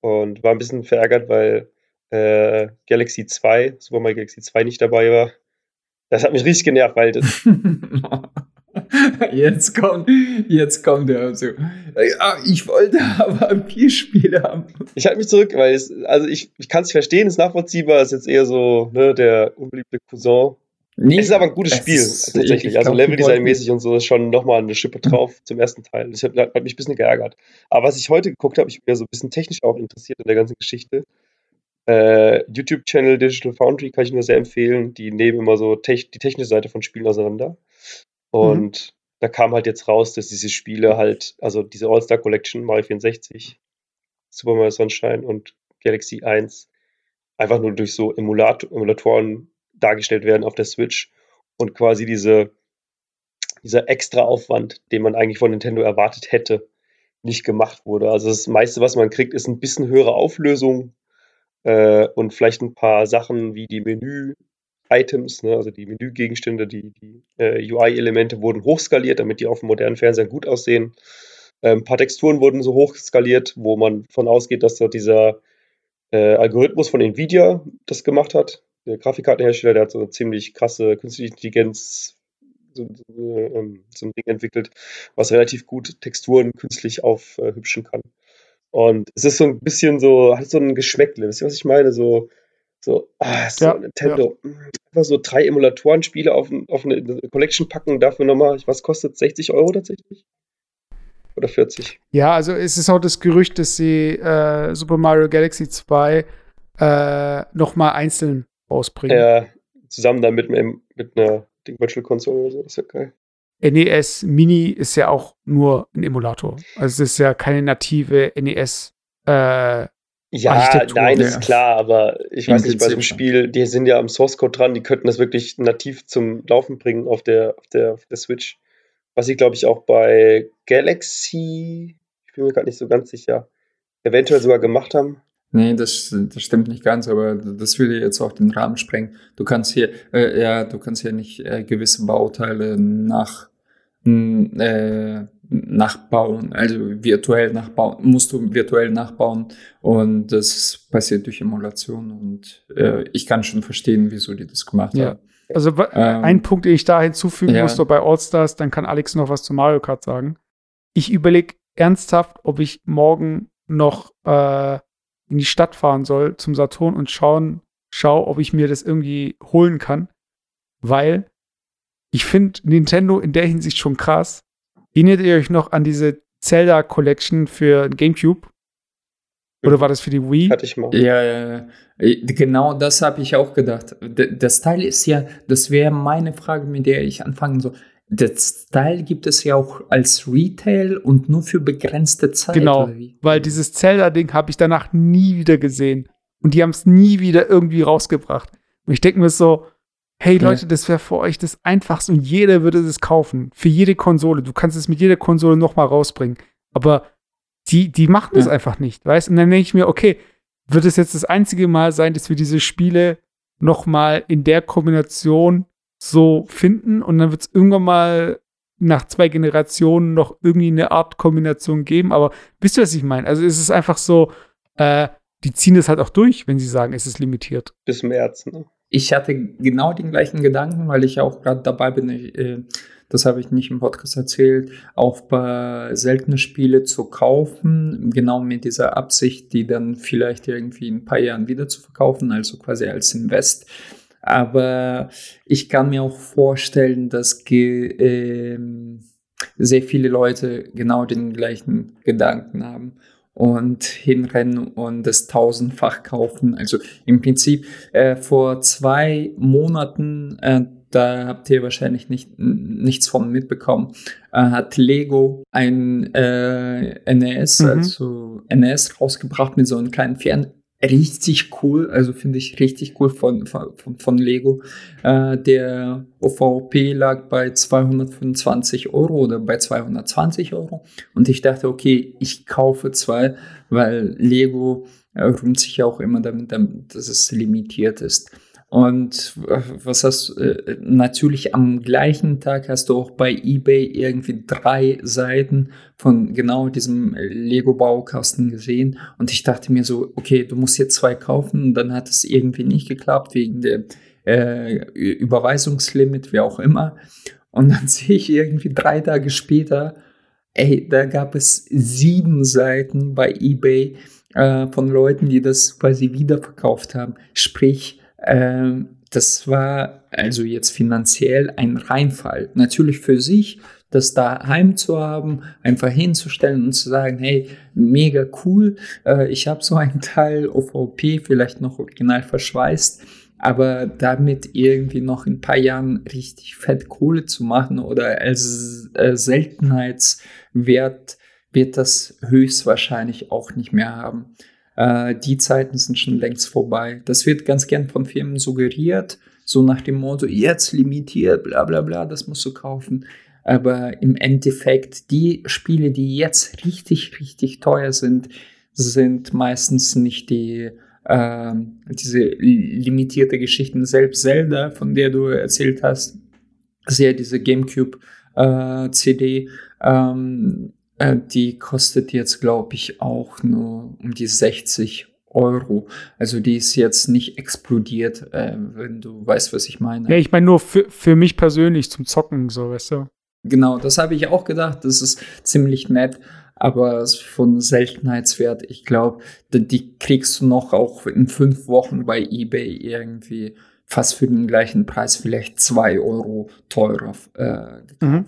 Und war ein bisschen verärgert, weil äh, Galaxy 2, Super Mario Galaxy 2 nicht dabei war. Das hat mich richtig genervt, weil das, [LAUGHS] Jetzt kommt, jetzt kommt er so. Ich wollte aber vier Spiele haben. ich halte mich zurück, weil es, also ich, ich kann es verstehen, ist nachvollziehbar, ist jetzt eher so ne, der unbeliebte Cousin Nee, Es ist aber ein gutes es Spiel, ist- tatsächlich. ich Also Leveldesign-mäßig und so ist schon nochmal eine Schippe drauf zum ersten Teil. Das hat, hat mich ein bisschen geärgert. Aber was ich heute geguckt habe, ich bin ja so ein bisschen technisch auch interessiert in der ganzen Geschichte. Äh, YouTube-Channel Digital Foundry kann ich nur sehr empfehlen. Die nehmen immer so tech die technische Seite von Spielen auseinander. Und da kam halt jetzt raus, dass diese Spiele halt, also diese All-Star Collection, Mario 64, Super Mario Sunshine und Galaxy 1, einfach nur durch so Emulat Emulatoren dargestellt werden auf der Switch und quasi diese, dieser extra Aufwand, den man eigentlich von Nintendo erwartet hätte, nicht gemacht wurde. Also das meiste, was man kriegt, ist ein bisschen höhere Auflösung äh, und vielleicht ein paar Sachen wie die Menü-Items, ne, also die Menügegenstände, die, die äh, UI-Elemente wurden hochskaliert, damit die auf dem modernen Fernseher gut aussehen. Äh, ein paar Texturen wurden so hochskaliert, wo man von ausgeht, dass dort dieser äh, Algorithmus von Nvidia das gemacht hat. Der Grafikkartenhersteller, der hat so eine ziemlich krasse künstliche Intelligenz, so, so, ähm, so ein Ding entwickelt, was relativ gut Texturen künstlich aufhübschen kann. Und es ist so ein bisschen so, hat so ein Geschmäckle. Wisst ihr, was ich meine? So, so, ah, so Ja, Nintendo. mm, Einfach so drei Emulatoren-Spiele auf, auf eine Collection packen, dafür nochmal, was kostet 60 Euro tatsächlich? Oder 40? Ja, also es ist auch das Gerücht, dass sie äh, Super Mario Galaxy 2 äh, noch mal einzeln rausbringen. Ja, zusammen dann mit, mit einer Ding Virtual Console oder so, das ist ja geil. NES Mini ist ja auch nur ein Emulator. Also es ist ja keine native NES. Äh, Ja, Architektur, nein, das ist klar, aber ich weiß nicht, bei so einem. Spiel, die sind ja am Source Code dran, die könnten das wirklich nativ zum Laufen bringen auf der, auf der, auf der Switch. Was sie, glaube ich, auch bei Galaxy, ich bin mir gerade nicht so ganz sicher, eventuell sogar gemacht haben. Nee, das, das stimmt nicht ganz, aber das würde jetzt auch den Rahmen sprengen. Du kannst hier, äh, ja, du kannst hier nicht äh, gewisse Bauteile nach, äh, nachbauen, also virtuell nachbauen, musst du virtuell nachbauen und das passiert durch Emulation und äh, ich kann schon verstehen, wieso die das gemacht Ja. haben. also Ähm, ein Punkt, den ich da hinzufügen ja. muss, noch bei All-Stars, dann kann Alex noch was zu Mario Kart sagen. Ich überlege ernsthaft, ob ich morgen noch äh, in die Stadt fahren soll zum Saturn und schauen, schau, ob ich mir das irgendwie holen kann. Weil ich finde Nintendo in der Hinsicht schon krass. Erinnert ihr euch noch an diese Zelda Collection für GameCube? Oder war das für die Wii? Hatte ich mal. Ja, ja, ja. Äh, Genau das habe ich auch gedacht. D- Das Teil ist ja, das wäre meine Frage, mit der ich anfangen soll. Das Teil gibt es ja auch als Retail und nur für begrenzte Zeit. Genau, weil dieses Zelda-Ding habe ich danach nie wieder gesehen. Und die haben es nie wieder irgendwie rausgebracht. Und ich denke mir so, hey Ja. Leute, das wäre für euch das Einfachste und jeder würde es kaufen. Für jede Konsole. Du kannst es mit jeder Konsole noch mal rausbringen. Aber die, die machen es Ja. einfach nicht, weißt? Und dann denke ich mir, okay, wird es jetzt das einzige Mal sein, dass wir diese Spiele noch mal in der Kombination so finden und dann wird es irgendwann mal nach zwei Generationen noch irgendwie eine Art Kombination geben. Aber wisst ihr, was ich meine? Also es ist einfach so, äh, die ziehen das halt auch durch, wenn sie sagen, es ist limitiert. Bis März. Ne? Ich hatte genau den gleichen Gedanken, weil ich auch gerade dabei bin, ich, äh, das habe ich nicht im Podcast erzählt, auch bei seltene Spiele zu kaufen, genau mit dieser Absicht, die dann vielleicht irgendwie in ein paar Jahren wieder zu verkaufen, also quasi als Invest. Aber ich kann mir auch vorstellen, dass ähm, sehr viele Leute genau den gleichen Gedanken haben und hinrennen und das tausendfach kaufen. Also im Prinzip äh, vor zwei Monaten, äh, da habt ihr wahrscheinlich nicht, nichts von mitbekommen, äh, hat Lego ein äh, NES, Mhm. also NES rausgebracht mit so einem kleinen Fern. Richtig cool, also finde ich richtig cool von, von, von Lego. Äh, der OVP lag bei 225 Euro oder bei 220 Euro. Und ich dachte, okay, ich kaufe zwei, weil Lego äh, rühmt sich ja auch immer damit, damit, dass es limitiert ist. Und äh, was hast äh, natürlich am gleichen Tag hast du auch bei eBay irgendwie drei Seiten von genau diesem Lego-Baukasten gesehen. Und ich dachte mir so, okay, du musst jetzt zwei kaufen. Und dann hat es irgendwie nicht geklappt wegen der äh, Überweisungslimit, wie auch immer. Und dann [LAUGHS] sehe ich irgendwie drei Tage später, ey, da gab es sieben Seiten bei eBay äh, von Leuten, die das quasi wiederverkauft haben. Sprich, das war also jetzt finanziell ein Reinfall. Natürlich für sich, das daheim zu haben, einfach hinzustellen und zu sagen, hey, mega cool, äh, ich habe so einen Teil OVP, vielleicht noch original verschweißt, aber damit irgendwie noch in ein paar Jahren richtig fett Kohle zu machen oder als äh, Seltenheitswert wird das höchstwahrscheinlich auch nicht mehr haben. Äh, die Zeiten sind schon längst vorbei. Das wird ganz gern von Firmen suggeriert, so nach dem Motto, jetzt limitiert, bla bla bla, das musst du kaufen. Aber im Endeffekt, die Spiele, die jetzt richtig, richtig teuer sind, sind meistens nicht die ähm, diese limitierte Geschichten. Selbst Zelda, von der du erzählt hast, sehr diese GameCube äh, CD, ähm, äh, die kostet jetzt, glaube ich, auch nur um die 60 Euro. Also die ist jetzt nicht explodiert, äh, wenn du weißt, was ich meine. Ja, ich meine nur für, für mich persönlich zum Zocken, so, weißt du? genau, das habe ich auch gedacht. Das ist ziemlich nett, aber von Seltenheitswert. Ich glaube, die kriegst du noch auch in fünf Wochen bei eBay irgendwie fast für den gleichen Preis, vielleicht zwei Euro teurer äh, gekauft. Mhm.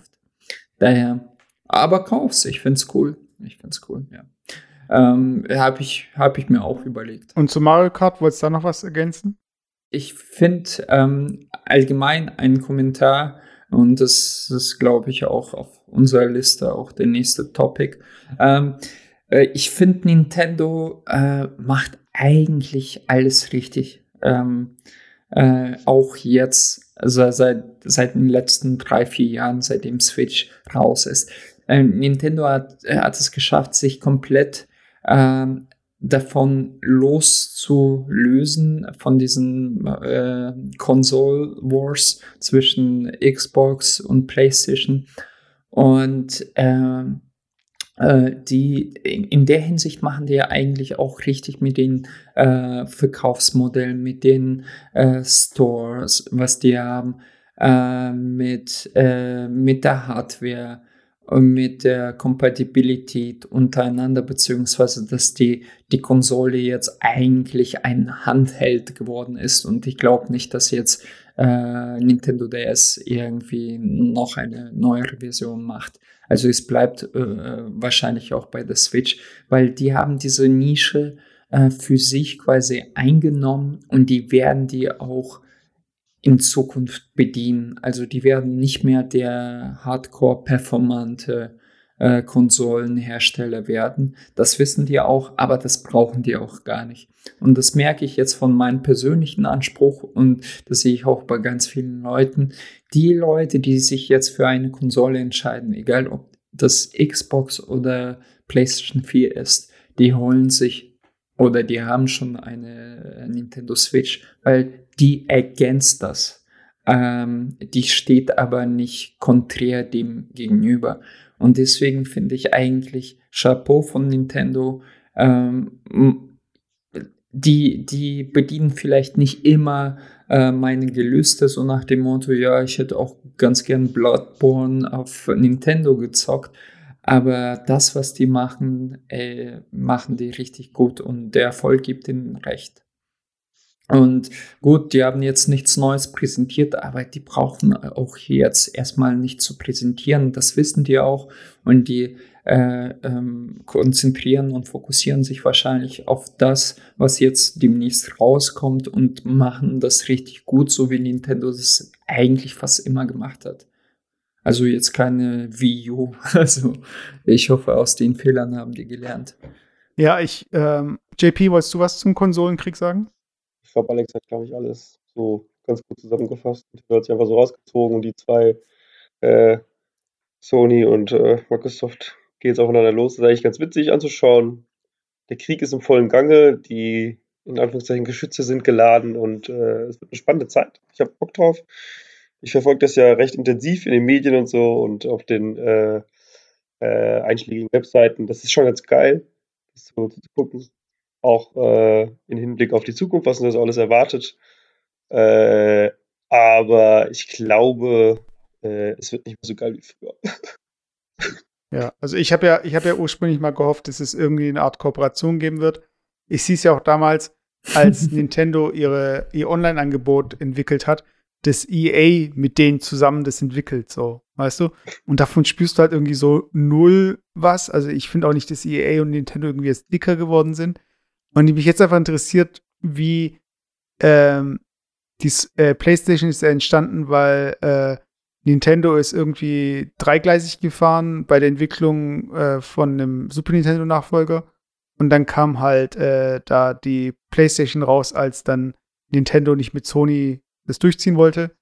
Daher, aber kauf's. Ich find's cool. Ich find's cool, ja. Ähm, habe ich, hab ich mir auch überlegt. Und zu Mario Kart, wolltest du da noch was ergänzen? Ich finde ähm, allgemein ein Kommentar, und das ist, glaube ich, auch auf unserer Liste auch der nächste Topic. Ähm, äh, ich finde, Nintendo äh, macht eigentlich alles richtig. Ähm, äh, auch jetzt, also seit, seit den letzten drei, vier Jahren, seitdem Switch raus ist. Äh, Nintendo hat, äh, hat es geschafft, sich komplett ähm, davon loszulösen, von diesen äh, Console Wars zwischen Xbox und PlayStation. Und äh, äh, die in der Hinsicht machen die ja eigentlich auch richtig mit den äh, Verkaufsmodellen, mit den äh, Stores, was die haben, mit, mit der Hardware mit der Kompatibilität untereinander, beziehungsweise dass die, die Konsole jetzt eigentlich ein Handheld geworden ist. Und ich glaube nicht, dass jetzt äh, Nintendo DS irgendwie noch eine neuere Version macht. Also es bleibt äh, wahrscheinlich auch bei der Switch, weil die haben diese Nische äh, für sich quasi eingenommen und die werden die auch in Zukunft bedienen. Also die werden nicht mehr der hardcore-performante äh, Konsolenhersteller werden. Das wissen die auch, aber das brauchen die auch gar nicht. Und das merke ich jetzt von meinem persönlichen Anspruch und das sehe ich auch bei ganz vielen Leuten. Die Leute, die sich jetzt für eine Konsole entscheiden, egal ob das Xbox oder PlayStation 4 ist, die holen sich oder die haben schon eine Nintendo Switch, weil die ergänzt das. Ähm, die steht aber nicht konträr dem gegenüber. Und deswegen finde ich eigentlich Chapeau von Nintendo. Ähm, die, die bedienen vielleicht nicht immer äh, meine Gelüste, so nach dem Motto, ja, ich hätte auch ganz gern Bloodborne auf Nintendo gezockt. Aber das, was die machen, äh, machen die richtig gut und der Erfolg gibt ihnen recht. Und gut, die haben jetzt nichts Neues präsentiert, aber die brauchen auch jetzt erstmal nicht zu präsentieren. Das wissen die auch. Und die äh, ähm, konzentrieren und fokussieren sich wahrscheinlich auf das, was jetzt demnächst rauskommt und machen das richtig gut, so wie Nintendo das eigentlich fast immer gemacht hat. Also jetzt keine Wii U. [LAUGHS] Also ich hoffe, aus den Fehlern haben die gelernt. Ja, ich, ähm, JP, wolltest du was zum Konsolenkrieg sagen? Ich glaube, Alex hat, glaube ich, alles so ganz gut zusammengefasst. Er hat sich einfach so rausgezogen und die zwei, äh, Sony und äh, Microsoft, gehen jetzt aufeinander los. Das ist eigentlich ganz witzig anzuschauen. Der Krieg ist im vollen Gange, die in Anführungszeichen Geschütze sind geladen und äh, es wird eine spannende Zeit. Ich habe Bock drauf. Ich verfolge das ja recht intensiv in den Medien und so und auf den äh, äh, einschlägigen Webseiten. Das ist schon ganz geil, das so zu gucken auch äh, im Hinblick auf die Zukunft, was uns das alles erwartet. Äh, aber ich glaube, äh, es wird nicht mehr so geil wie früher. [LAUGHS] Ja, also ich habe ja, ich habe ja ursprünglich mal gehofft, dass es irgendwie eine Art Kooperation geben wird. Ich sehe es ja auch damals, als [LAUGHS] Nintendo ihre, ihr Online-Angebot entwickelt hat, dass EA mit denen zusammen das entwickelt, so, weißt du? Und davon spürst du halt irgendwie so null was. Also ich finde auch nicht, dass EA und Nintendo irgendwie jetzt dicker geworden sind. Und mich jetzt einfach interessiert, wie ähm, die äh, PlayStation ist entstanden, weil äh, Nintendo ist irgendwie dreigleisig gefahren bei der Entwicklung äh, von einem Super Nintendo Nachfolger. Und dann kam halt äh, da die PlayStation raus, als dann Nintendo nicht mit Sony das durchziehen wollte.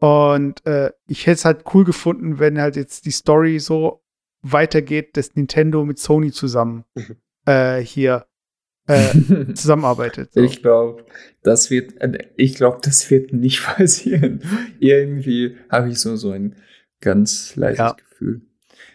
Und äh, ich hätte es halt cool gefunden, wenn halt jetzt die Story so weitergeht, dass Nintendo mit Sony zusammen mhm. äh, hier äh, [LAUGHS] zusammenarbeitet. So. Ich glaube, das wird, äh, ich glaube, das wird nicht [LAUGHS] passieren. Irgendwie habe ich so, so ein ganz leichtes ja. Gefühl.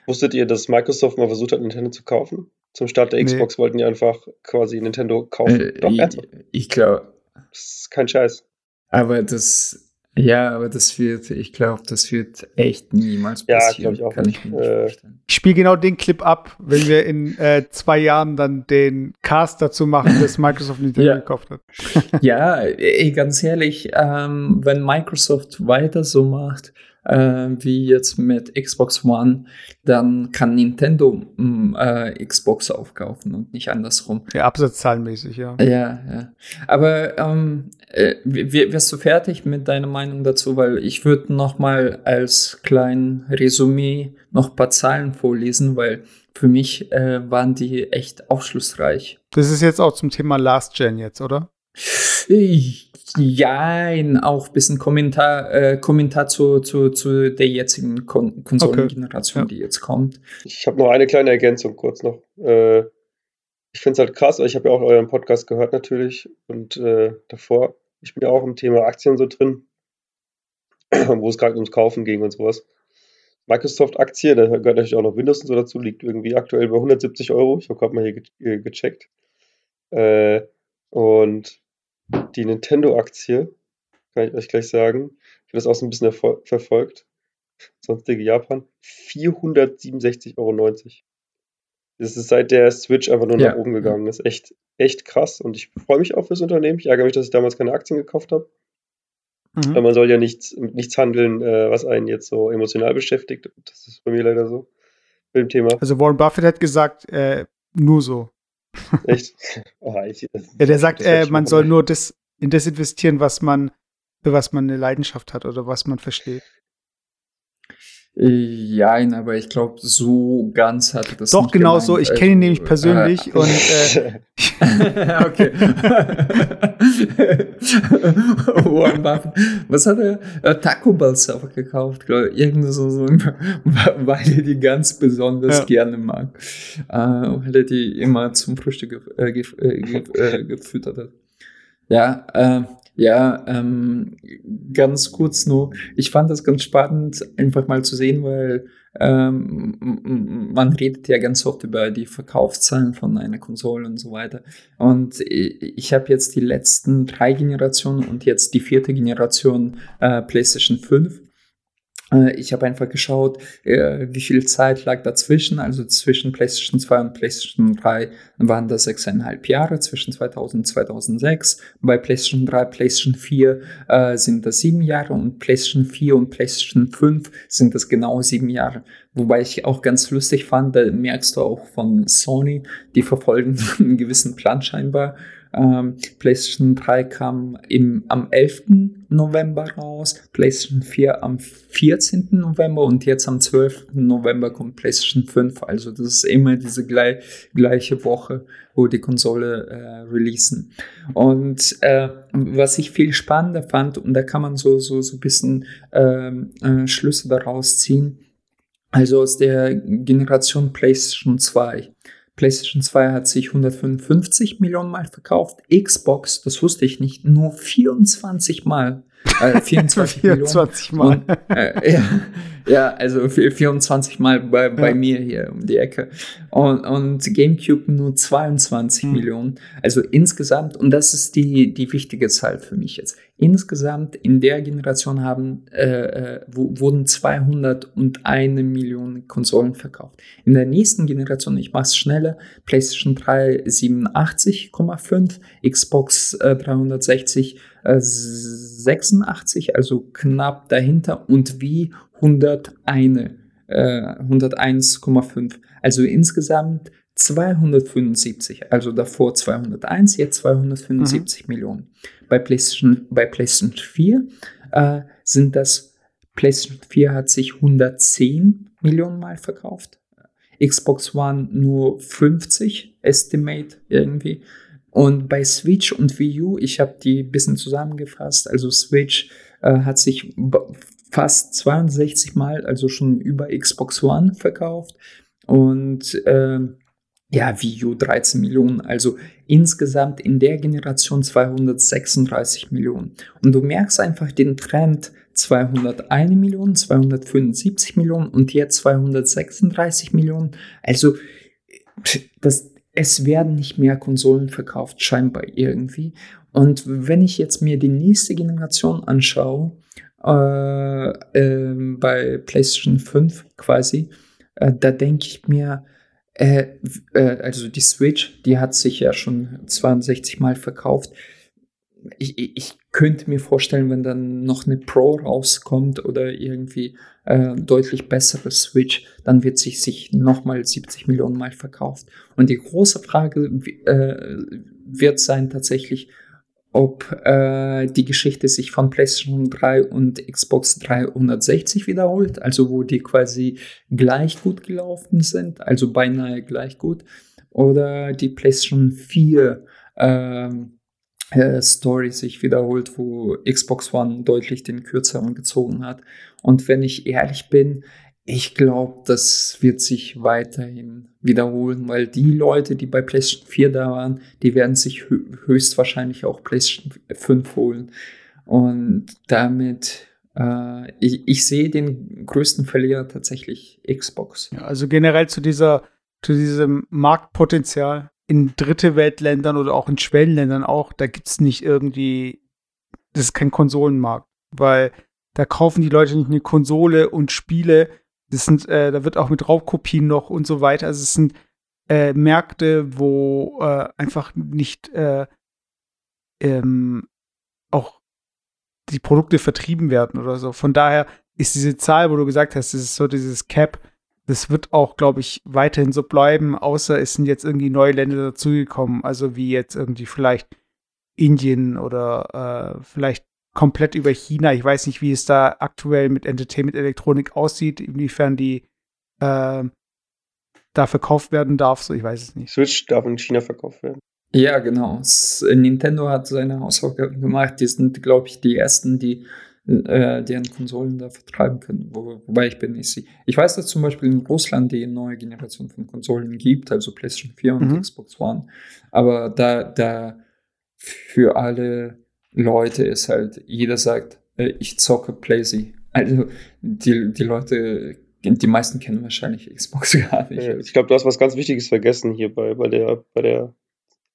Wusstet ihr, dass Microsoft mal versucht hat, Nintendo zu kaufen? Zum Start der Xbox nee. wollten die einfach quasi Nintendo kaufen. Äh, Doch, ich, ich glaube. Das ist kein Scheiß. Aber das, Ja, aber das wird, ich glaube, das wird echt niemals passieren. Ja, ich auch Kann ich mir nicht Äh, vorstellen. Ich spiele genau den Clip ab, wenn wir in äh, zwei Jahren dann den Cast dazu machen, dass [LAUGHS] Microsoft Nintendo Ja. gekauft hat. [LAUGHS] Ja, ey, ganz ehrlich, ähm, wenn Microsoft weiter so macht, äh, wie jetzt mit Xbox One, dann kann Nintendo mm, äh, Xbox aufkaufen und nicht andersrum. Ja, absatzzahlenmäßig, ja. Ja, ja. Aber ähm, äh, wirst du fertig mit deiner Meinung dazu? Weil ich würde noch mal als kleinen Resümee noch ein paar Zahlen vorlesen, weil für mich äh, waren die echt aufschlussreich. Das ist jetzt auch zum Thema Last Gen jetzt, oder? Ja, auch ein bisschen Kommentar, äh, Kommentar zu, zu, zu der jetzigen Kon Konsolengeneration, Okay. die jetzt kommt. Ich habe noch eine kleine Ergänzung kurz noch. Äh, ich finde es halt krass, ich habe ja auch euren Podcast gehört natürlich und äh, davor, ich bin ja auch im Thema Aktien so drin, [CLEARS THROAT] wo es gerade ums Kaufen ging und sowas. Microsoft-Aktie, da gehört natürlich auch noch Windows und so dazu, liegt irgendwie aktuell bei 170 Euro. Ich habe gerade mal hier ge ge gecheckt. Äh, und die Nintendo-Aktie, kann ich euch gleich sagen, ich habe das auch so ein bisschen erfol- verfolgt. Sonstige Japan, 467,90 Euro. Das ist seit der Switch einfach nur Ja. nach oben gegangen. Das ist echt, echt krass und ich freue mich auch fürs Unternehmen. Ich ärgere mich, dass ich damals keine Aktien gekauft habe. Mhm. Weil man soll ja nichts, mit nichts handeln, äh, was einen jetzt so emotional beschäftigt. Das ist bei mir leider so. Mit dem Thema. Also Warren Buffett hat gesagt, äh, nur so. [LAUGHS] Echt. Oh, ich, Ja, der sagt, äh, man soll nur das in das investieren, was man, für was man eine Leidenschaft hat oder was man versteht. Ja, aber ich glaube, so ganz hat er das Doch, genau gemeint. so. Ich Also, kenne ihn nämlich äh, persönlich und äh, [LAUGHS] okay. [LAUGHS] Warren Buffett. Was hat er? Äh, Taco Bell Server gekauft, glaube ich. Irgendwie so, so, [LAUGHS] weil er die ganz besonders Ja. gerne mag. Äh, weil er die immer zum Frühstück gef äh, gef äh, gef äh, gefüttert hat. Ja, äh, ja, ähm, ganz kurz nur. Ich fand das ganz spannend, einfach mal zu sehen, weil ähm, man redet ja ganz oft über die Verkaufszahlen von einer Konsole und so weiter. Und ich, ich habe jetzt die letzten drei Generationen und jetzt die vierte Generation äh, PlayStation 5. Äh, Ich habe einfach geschaut, äh, wie viel Zeit lag dazwischen. Also zwischen PlayStation 2 und PlayStation 3 waren das sechseinhalb Jahre, zwischen 2000 und 2006. Bei PlayStation 3, PlayStation 4 äh, sind das sieben Jahre und PlayStation 4 und PlayStation 5 sind das genau sieben Jahre. Wobei ich auch ganz lustig fand, da merkst du auch von Sony, die verfolgen [LAUGHS] einen gewissen Plan scheinbar. Ähm, PlayStation 3 kam im, am 11. November raus, PlayStation 4 am 14. November und jetzt am 12. November kommt PlayStation 5. Also das ist immer diese gleich, gleiche Woche, wo die Konsole äh, releasen. Und äh, was ich viel spannender fand, und da kann man so, so, so ein bisschen ähm, äh, Schlüsse daraus ziehen, also aus der Generation PlayStation 2. PlayStation 2 hat sich 155 Millionen Mal verkauft. Xbox, das wusste ich nicht, nur 24 Mal. Äh, 24 [LAUGHS] Millionen. 24 Mal. Und, äh, ja, ja, also vi- 24 Mal bei, bei Ja. mir hier um die Ecke. Und, und GameCube nur 22 Hm. Millionen. Also insgesamt, und das ist die, die wichtige Zahl für mich jetzt. Insgesamt in der Generation haben, äh, äh, wurden 201 Millionen Konsolen verkauft. In der nächsten Generation, ich mache es schneller, PlayStation 3 87,5, Xbox äh, 360 äh, 86, also knapp dahinter und wie 101, äh, 101,5. Also insgesamt 275, also davor 201, jetzt 275 Millionen. Bei PlayStation, bei PlayStation 4 äh, sind das, PlayStation 4 hat sich 110 Millionen Mal verkauft. Xbox One nur 50, Estimate irgendwie. Und bei Switch und Wii U, ich habe die ein bisschen zusammengefasst, also Switch äh, hat sich fast 62 Mal, also schon über Xbox One verkauft. Und äh, ja, Wii U 13 Millionen, also insgesamt in der Generation 236 Millionen. Und du merkst einfach den Trend 201 Millionen, 275 Millionen und jetzt 236 Millionen. Also das, es werden nicht mehr Konsolen verkauft, scheinbar irgendwie. Und wenn ich jetzt mir die nächste Generation anschaue, äh, äh, bei PlayStation 5 quasi, äh, da denke ich mir, äh, äh, also die Switch, die hat sich ja schon 62 Mal verkauft. Ich, ich, könnte mir vorstellen, wenn dann noch eine Pro rauskommt oder irgendwie äh, deutlich bessere Switch, dann wird sich sich nochmal 70 Millionen Mal verkauft. Und die große Frage äh, wird sein tatsächlich, ob äh, die Geschichte sich von PlayStation 3 und Xbox 360 wiederholt, also wo die quasi gleich gut gelaufen sind, also beinahe gleich gut, oder die PlayStation 4 ähm, äh, Story sich wiederholt, wo Xbox One deutlich den kürzeren gezogen hat. Und wenn ich ehrlich bin, ich glaube, das wird sich weiterhin wiederholen, weil die Leute, die bei PlayStation 4 da waren, die werden sich höchstwahrscheinlich auch PlayStation 5 holen. Und damit, äh, ich, ich sehe den größten Verlierer tatsächlich Xbox. Ja, also generell zu dieser, zu diesem Marktpotenzial in dritte Weltländern oder auch in Schwellenländern auch, da gibt es nicht irgendwie, das ist kein Konsolenmarkt, weil da kaufen die Leute nicht eine Konsole und Spiele, das sind, äh, da wird auch mit Raubkopien noch und so weiter. Also es sind äh, Märkte, wo äh, einfach nicht äh, ähm, auch die Produkte vertrieben werden oder so. Von daher ist diese Zahl, wo du gesagt hast, das ist so dieses Cap, das wird auch, glaube ich, weiterhin so bleiben, außer es sind jetzt irgendwie neue Länder dazugekommen, also wie jetzt irgendwie vielleicht Indien oder äh, vielleicht komplett über China. Ich weiß nicht, wie es da aktuell mit Entertainment-Elektronik aussieht, inwiefern die äh, da verkauft werden darf. So, ich weiß es nicht. Switch darf in China verkauft werden. Ja, genau. Nintendo hat seine Hausaufgaben gemacht. Die sind, glaube ich, die ersten, die äh, deren Konsolen da vertreiben können. Wo, wobei ich bin nicht sicher. Ich weiß, dass zum Beispiel in Russland die neue Generation von Konsolen gibt, also PlayStation 4 und mhm. Xbox One. Aber da, da für alle Leute ist halt, jeder sagt, äh, ich zocke Playsy. Also die, die Leute, die meisten kennen wahrscheinlich Xbox [LAUGHS] gar nicht. Ich glaube, du hast was ganz Wichtiges vergessen hier bei, bei, der, bei der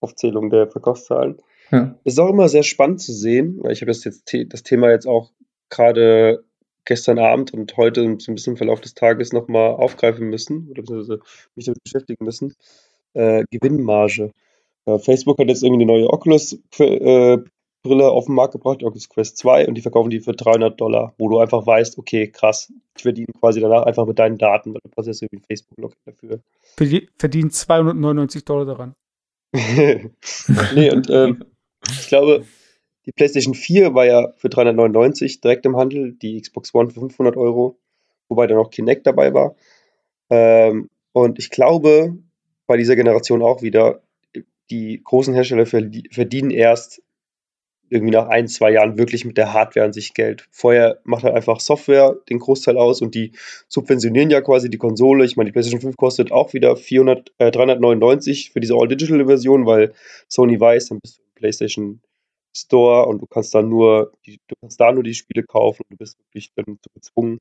Aufzählung der Verkaufszahlen. Ja. Es ist auch immer sehr spannend zu sehen, weil ich habe das jetzt das Thema jetzt auch gerade gestern Abend und heute so ein bisschen im Verlauf des Tages nochmal aufgreifen müssen oder beziehungsweise mich damit beschäftigen müssen. Äh, Gewinnmarge. Äh, Facebook hat jetzt irgendwie eine neue Oculus äh, Brille auf den Markt gebracht, Oculus Quest 2, und die verkaufen die für 300 Dollar, wo du einfach weißt, okay, krass, ich verdiene quasi danach einfach mit deinen Daten, weil du passt ja so wie Facebook-Login dafür. Verdienen 299 Dollar daran. [LAUGHS] nee, und ähm, ich glaube, die PlayStation 4 war ja für 399 direkt im Handel, die Xbox One für 500 Euro, wobei da noch Kinect dabei war. Ähm, und ich glaube, bei dieser Generation auch wieder, die großen Hersteller verdienen erst irgendwie nach ein, zwei Jahren wirklich mit der Hardware an sich Geld. Vorher macht halt einfach Software den Großteil aus und die subventionieren ja quasi die Konsole. Ich meine, die PlayStation 5 kostet auch wieder 400, äh, 399 für diese All-Digital-Version, weil Sony weiß, dann bist du im PlayStation Store und du kannst dann nur, die, du kannst da nur die Spiele kaufen und du bist wirklich dann gezwungen,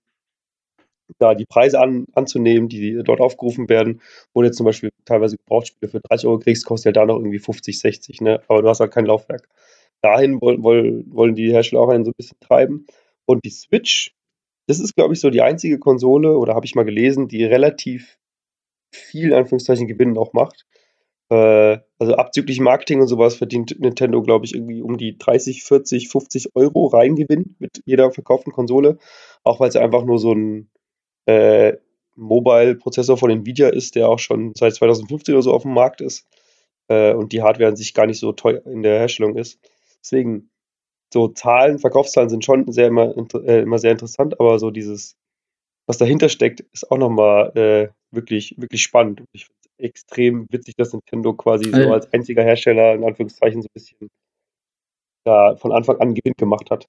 da die Preise an, anzunehmen, die dort aufgerufen werden, wo du jetzt zum Beispiel teilweise Gebrauchtspiele für 30 Euro kriegst, kostet ja da noch irgendwie 50, 60, ne? Aber du hast halt kein Laufwerk dahin wollen, wollen, wollen die Hersteller auch einen so ein bisschen treiben. Und die Switch, das ist, glaube ich, so die einzige Konsole, oder habe ich mal gelesen, die relativ viel, Anführungszeichen, Gewinn auch macht. Äh, also abzüglich Marketing und sowas verdient Nintendo, glaube ich, irgendwie um die 30, 40, 50 Euro Reingewinn mit jeder verkauften Konsole. Auch weil es einfach nur so ein äh, Mobile-Prozessor von Nvidia ist, der auch schon seit 2015 oder so auf dem Markt ist. Äh, und die Hardware an sich gar nicht so teuer in der Herstellung ist. Deswegen, so Zahlen, Verkaufszahlen sind schon sehr immer, äh, immer sehr interessant, aber so dieses, was dahinter steckt, ist auch nochmal äh, wirklich, wirklich spannend. Und ich finde es extrem witzig, dass Nintendo quasi so als einziger Hersteller in Anführungszeichen so ein bisschen da von Anfang an Gewinn gemacht hat.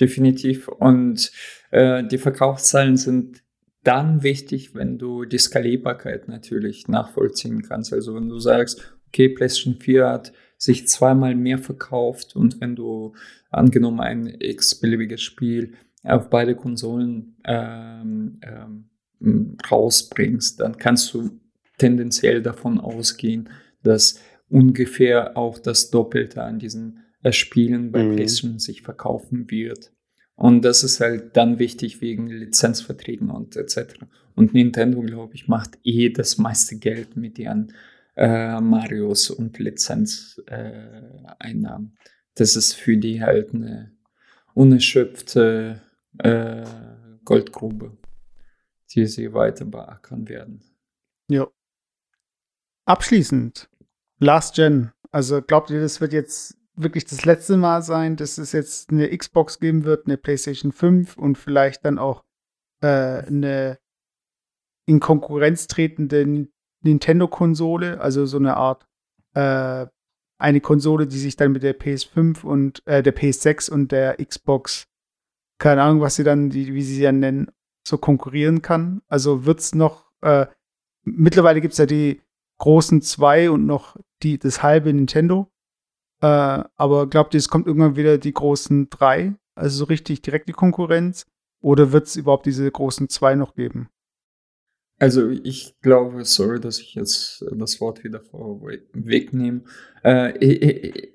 Definitiv. Und äh, die Verkaufszahlen sind dann wichtig, wenn du die Skalierbarkeit natürlich nachvollziehen kannst. Also wenn du sagst, okay, PlayStation 4 hat sich zweimal mehr verkauft und wenn du angenommen ein x-beliebiges Spiel auf beide Konsolen ähm, ähm, rausbringst, dann kannst du tendenziell davon ausgehen, dass ungefähr auch das Doppelte an diesen äh, Spielen bei Mhm. PlayStation sich verkaufen wird. Und das ist halt dann wichtig wegen Lizenzverträgen und etc. Und Nintendo, glaube ich, macht eh das meiste Geld mit ihren äh, Marios und Lizenzeinnahmen. Äh, Einnahmen. das ist für die halt eine unerschöpfte äh, Goldgrube, die sie weiter beackern werden. Ja. Abschließend, Last Gen. Also glaubt ihr, das wird jetzt wirklich das letzte Mal sein, dass es jetzt eine Xbox geben wird, eine PlayStation 5 und vielleicht dann auch äh, eine in Konkurrenz tretende Nintendo-Konsole, also so eine Art äh, eine Konsole, die sich dann mit der PS5 und äh, der PS6 und der Xbox, keine Ahnung, was sie dann, die, wie sie sie dann nennen, so konkurrieren kann. Also wird es noch, äh, mittlerweile gibt es ja die großen zwei und noch die, das halbe Nintendo. Äh, aber glaubt ihr, es kommt irgendwann wieder die großen drei? Also so richtig direkte Konkurrenz? Oder wird es überhaupt diese großen zwei noch geben? Also ich glaube, sorry, dass ich jetzt das Wort wieder vorwegnehme. Äh,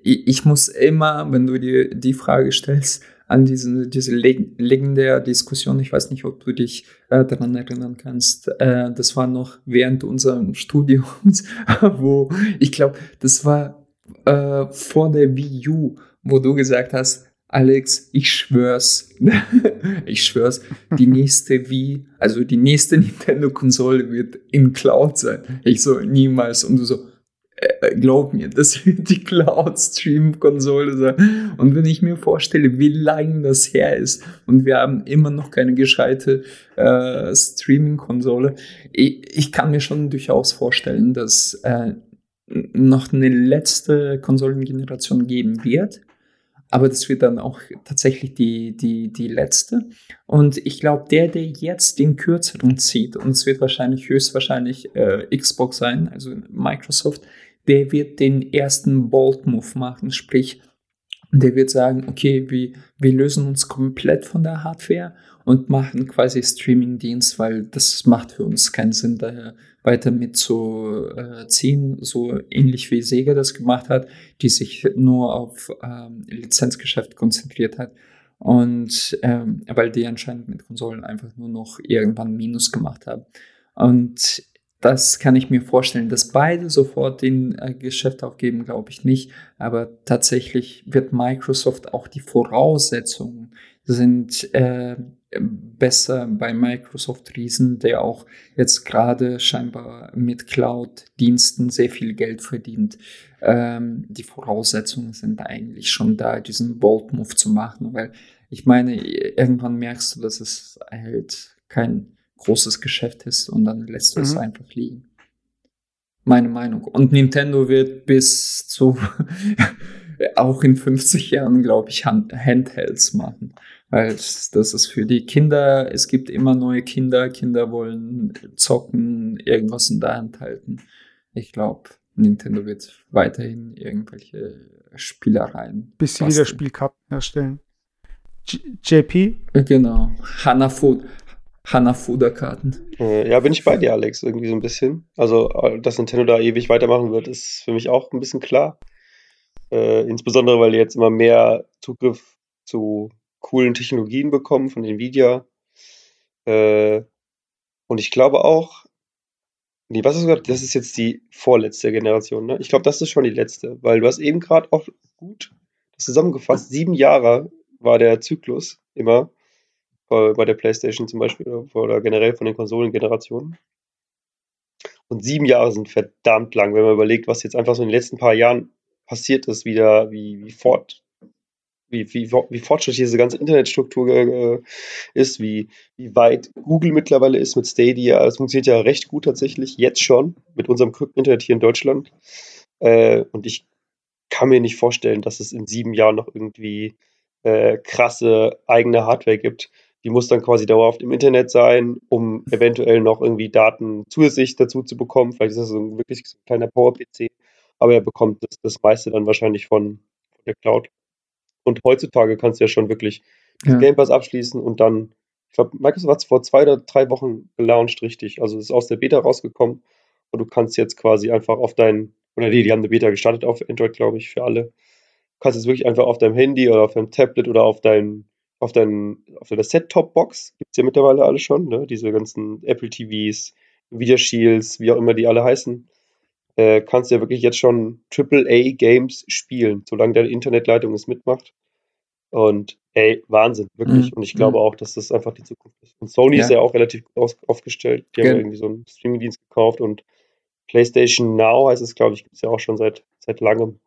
ich, muss immer, wenn du dir die Frage stellst, an diese, diese legendäre Diskussion, ich weiß nicht, ob du dich äh, daran erinnern kannst, äh, das war noch während unserem [LAUGHS] Studiums, [LAUGHS] wo ich glaube, das war äh, vor der Wii U, wo du gesagt hast, Alex, ich schwör's, [LAUGHS] ich schwör's, die nächste Wii, also die nächste [LAUGHS] Nintendo-Konsole wird in Cloud sein. Ich so, niemals. Und du so, äh, glaub mir, das [LAUGHS] wird die Cloud-Stream-Konsole sein. Und wenn ich mir vorstelle, wie lange das her ist und wir haben immer noch keine gescheite äh, Streaming-Konsole, ich, ich, kann mir schon durchaus vorstellen, dass äh, noch eine letzte Konsolengeneration geben wird aber das wird dann auch tatsächlich die, die, die letzte. Und ich glaube, der, der jetzt den kürzeren zieht, und es wird wahrscheinlich höchstwahrscheinlich äh, Xbox sein, also Microsoft, der wird den ersten Bold-Move machen, sprich, der wird sagen, okay, wir, wir lösen uns komplett von der Hardware und machen quasi Streaming-Dienst, weil das macht für uns keinen Sinn, daher weiter mitzuziehen, so ähnlich wie Sega das gemacht hat, die sich nur auf ähm, Lizenzgeschäft konzentriert hat. Und ähm, weil die anscheinend mit Konsolen einfach nur noch irgendwann Minus gemacht haben. Und das kann ich mir vorstellen, dass beide sofort den äh, Geschäft aufgeben, glaube ich nicht. Aber tatsächlich wird Microsoft auch die Voraussetzungen sind äh, besser bei Microsoft Riesen, der auch jetzt gerade scheinbar mit Cloud-Diensten sehr viel Geld verdient. Ähm, die Voraussetzungen sind eigentlich schon da, diesen Bold-Move zu machen, weil ich meine, irgendwann merkst du, dass es halt kein großes Geschäft ist und dann lässt du mhm. es einfach liegen. Meine Meinung. Und Nintendo wird bis zu [LAUGHS] auch in 50 Jahren, glaube ich, Hand Handhelds machen. Weil das ist für die Kinder, es gibt immer neue Kinder, Kinder wollen zocken, irgendwas in der Hand halten. Ich glaube, Nintendo wird weiterhin irgendwelche Spielereien. Bis sie wieder Spielcup herstellen. J JP? Genau. Hanafuda. Hanafuda-Karten. Äh, ja, bin ich bei dir, Alex, irgendwie so ein bisschen. Also, äh, dass Nintendo da ewig weitermachen wird, ist für mich auch ein bisschen klar. Äh, insbesondere, weil die jetzt immer mehr Zugriff zu coolen Technologien bekommen von Nvidia. Äh, und ich glaube auch, nee, was hast du gesagt? Das ist jetzt die vorletzte Generation, ne? Ich glaube, das ist schon die letzte, weil du hast eben gerade auch gut zusammengefasst, sieben Jahre war der Zyklus immer bei, bei der PlayStation zum Beispiel oder generell von den Konsolengenerationen. Und sieben Jahre sind verdammt lang, wenn man überlegt, was jetzt einfach so in den letzten paar Jahren passiert ist, wieder, wie, wie fort, wie, wie, wie fortschrittlich diese ganze Internetstruktur äh, ist, wie, wie weit Google mittlerweile ist mit Stadia. Es funktioniert ja recht gut tatsächlich, jetzt schon, mit unserem Internet hier in Deutschland. Äh, und ich kann mir nicht vorstellen, dass es in sieben Jahren noch irgendwie äh, krasse eigene Hardware gibt. Die muss dann quasi dauerhaft im Internet sein, um eventuell noch irgendwie Daten zusätzlich dazu zu bekommen. Vielleicht ist das so ein wirklich so ein kleiner Power-PC, aber er bekommt das, das meiste dann wahrscheinlich von der Cloud. Und heutzutage kannst du ja schon wirklich ja. Game Pass abschließen und dann, ich glaube, Microsoft hat es vor zwei oder drei Wochen gelauncht, richtig. Also es ist aus der Beta rausgekommen und du kannst jetzt quasi einfach auf dein oder die, die haben eine Beta gestartet auf Android, glaube ich, für alle. Du kannst jetzt wirklich einfach auf deinem Handy oder auf deinem Tablet oder auf dein, auf dein, auf deiner Set-Top-Box, gibt es ja mittlerweile alle schon, ne? Diese ganzen Apple TVs, Nvidia Shields, wie auch immer die alle heißen, äh, kannst du ja wirklich jetzt schon AAA-Games spielen, solange deine Internetleitung es mitmacht. Und ey, Wahnsinn, wirklich. Mhm. Und ich glaube Mhm. auch, dass das einfach die Zukunft ist. Und Sony ist Ja. ja auch relativ gut aufgestellt. Die haben Gen- ja irgendwie so einen Streaming-Dienst gekauft und PlayStation Now heißt es, glaube ich, gibt es ja auch schon seit, seit langem.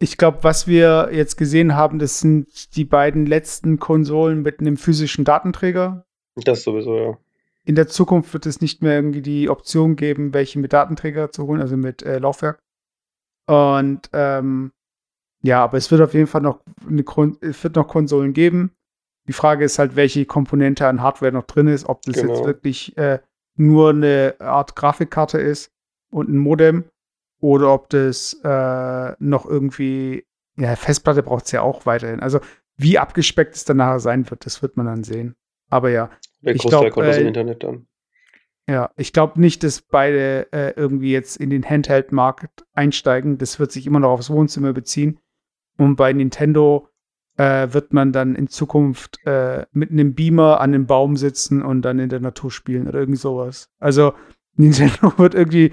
Ich glaube, was wir jetzt gesehen haben, das sind die beiden letzten Konsolen mit einem physischen Datenträger. Das sowieso, ja. In der Zukunft wird es nicht mehr irgendwie die Option geben, welche mit Datenträger zu holen, also mit äh, Laufwerk. Und ähm, ja, aber es wird auf jeden Fall noch eine Kon es wird noch Konsolen geben. Die Frage ist halt, welche Komponente an Hardware noch drin ist, ob das Genau. jetzt wirklich äh, nur eine Art Grafikkarte ist und ein Modem oder ob das äh, noch irgendwie, ja, Festplatte braucht es ja auch weiterhin. Also wie abgespeckt es dann nachher sein wird, das wird man dann sehen. Aber ja, Der Ich Großteil glaub, kommt aus dem äh, Internet dann. ja, ich glaube nicht, dass beide äh, irgendwie jetzt in den Handheld-Markt einsteigen. Das wird sich immer noch aufs Wohnzimmer beziehen. Und bei Nintendo äh, wird man dann in Zukunft äh, mit einem Beamer an einem Baum sitzen und dann in der Natur spielen oder irgendwie sowas. Also [LAUGHS] Nintendo wird irgendwie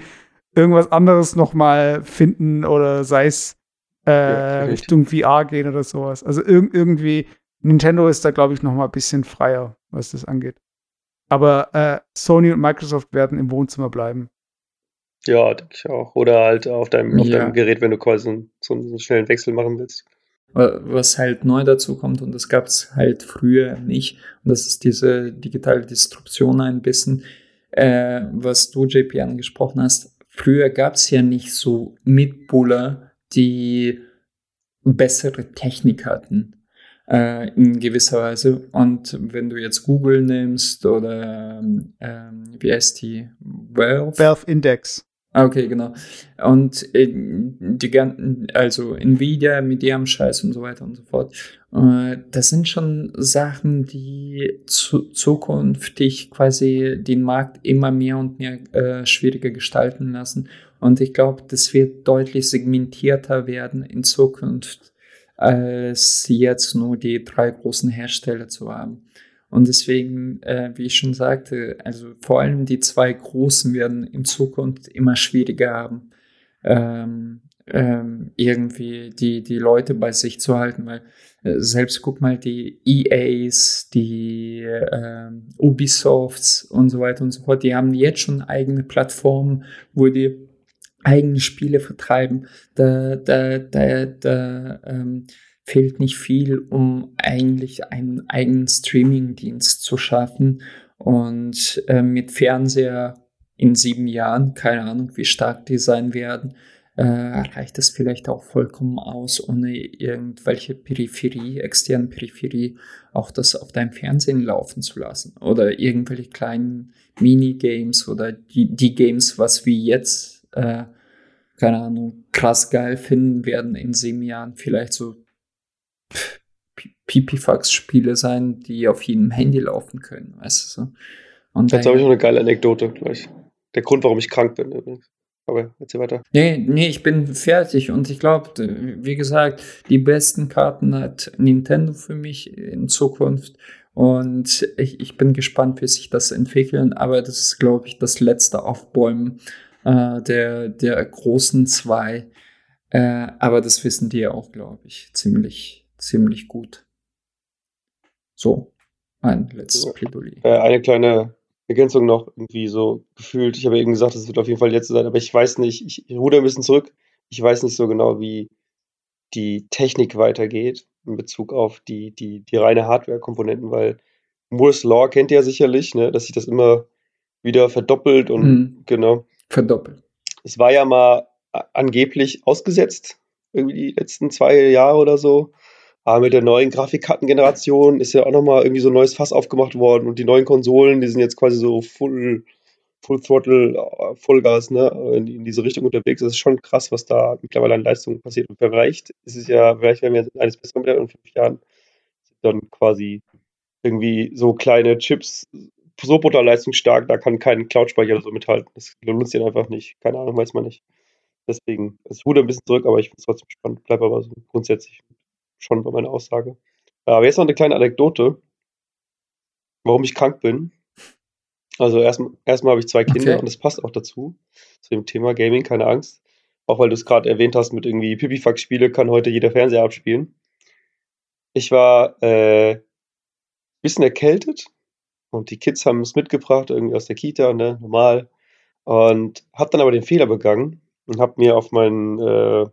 irgendwas anderes noch mal finden oder sei es äh, Ja. Richtung VR gehen oder sowas. Also irg irgendwie Nintendo ist da glaube ich noch mal ein bisschen freier, was das angeht. Aber äh, Sony und Microsoft werden im Wohnzimmer bleiben. Ja, denke ich auch. Oder halt auf deinem, auf Ja. deinem Gerät, wenn du quasi so einen, so einen schnellen Wechsel machen willst. Wa- Was halt neu dazu kommt, und das gab es halt früher nicht, und das ist diese digitale Distribution ein bisschen, äh, was du, JP, angesprochen hast. Früher gab es ja nicht so Mitbuller, die bessere Technik hatten, äh, in gewisser Weise. Und wenn du jetzt Google nimmst oder, ähm, wie heißt die, Valve? Valve Index. Ah, Okay, genau. Und äh, die ganzen, also Nvidia mit ihrem Scheiß und so weiter und so fort. Äh, das sind schon Sachen, die zu, zukünftig quasi den Markt immer mehr und mehr äh, schwieriger gestalten lassen. Und ich glaube, das wird deutlich segmentierter werden in Zukunft, als jetzt nur die drei großen Hersteller zu haben. Und deswegen, äh, wie ich schon sagte, also vor allem die zwei Großen werden in Zukunft immer schwieriger haben, ähm, ähm, irgendwie die, die Leute bei sich zu halten, weil äh, selbst guck mal die EAs, die ähm, Ubisofts und so weiter und so fort, die haben jetzt schon eigene Plattformen, wo die eigene Spiele vertreiben. Da, da, da, da ähm, fehlt nicht viel, um eigentlich einen eigenen Streaming-Dienst zu schaffen. Und äh, mit Fernseher in sieben Jahren, keine Ahnung, wie stark die sein werden, äh, reicht es vielleicht auch vollkommen aus, ohne irgendwelche Peripherie, externen Peripherie, auch das auf deinem Fernsehen laufen zu lassen. Oder irgendwelche kleinen Minigames oder die, die Games, was wir jetzt, äh, keine Ahnung, krass geil finden werden in sieben Jahren, vielleicht so Pipifax-Spiele sein, die auf jedem Handy laufen können, weißt du so. Und Jetzt habe ich noch eine geile Anekdote gleich. Der Grund, warum ich krank bin übrigens. Aber erzähl weiter. Nee, nee, ich bin fertig und ich glaube, wie gesagt, die besten Karten hat Nintendo für mich in Zukunft und ich, ich bin gespannt, wie sich das entwickeln, aber das ist, glaube ich, das letzte Aufbäumen äh, der, der großen zwei. Äh, aber das wissen die ja auch, glaube ich, ziemlich, ziemlich gut. So, mein letztes Ja. Plädoyer. Äh, eine kleine Ergänzung noch, irgendwie so gefühlt. Ich habe eben gesagt, es wird auf jeden Fall jetzt sein, aber ich weiß nicht, ich ruder ein bisschen zurück. Ich weiß nicht so genau, wie die Technik weitergeht in Bezug auf die, die, die reine Hardware-Komponenten, weil Moore's Law kennt ihr ja sicherlich, ne, dass sich das immer wieder verdoppelt und Mhm. genau. Verdoppelt. Es war ja mal a- angeblich ausgesetzt, irgendwie die letzten zwei Jahre oder so. Aber mit der neuen Grafikkartengeneration ist ja auch nochmal irgendwie so ein neues Fass aufgemacht worden und die neuen Konsolen, die sind jetzt quasi so full, full throttle, äh, Vollgas, ne, in, in diese Richtung unterwegs. Das ist schon krass, was da mittlerweile an Leistung passiert. Und vielleicht ist es ja, vielleicht werden wir eines Besseren belehren in fünf Jahren dann quasi irgendwie so kleine Chips so brutal leistungsstark, da kann kein Cloud-Speicher so mithalten. Das lohnt sich einfach nicht. Keine Ahnung, weiß man nicht. Deswegen, ich ruder ein bisschen zurück, aber ich finde es trotzdem spannend. Bleibe aber so grundsätzlich schon bei meiner Aussage. Aber jetzt noch eine kleine Anekdote, warum ich krank bin. Also erstmal erst habe ich zwei Kinder Okay. und das passt auch dazu, zu dem Thema Gaming, keine Angst. Auch weil du es gerade erwähnt hast mit irgendwie Pipifax-Spiele, kann heute jeder Fernseher abspielen. Ich war äh, bisschen erkältet und die Kids haben es mitgebracht, irgendwie aus der Kita, ne, normal. Und habe dann aber den Fehler begangen und habe mir auf meinen, äh,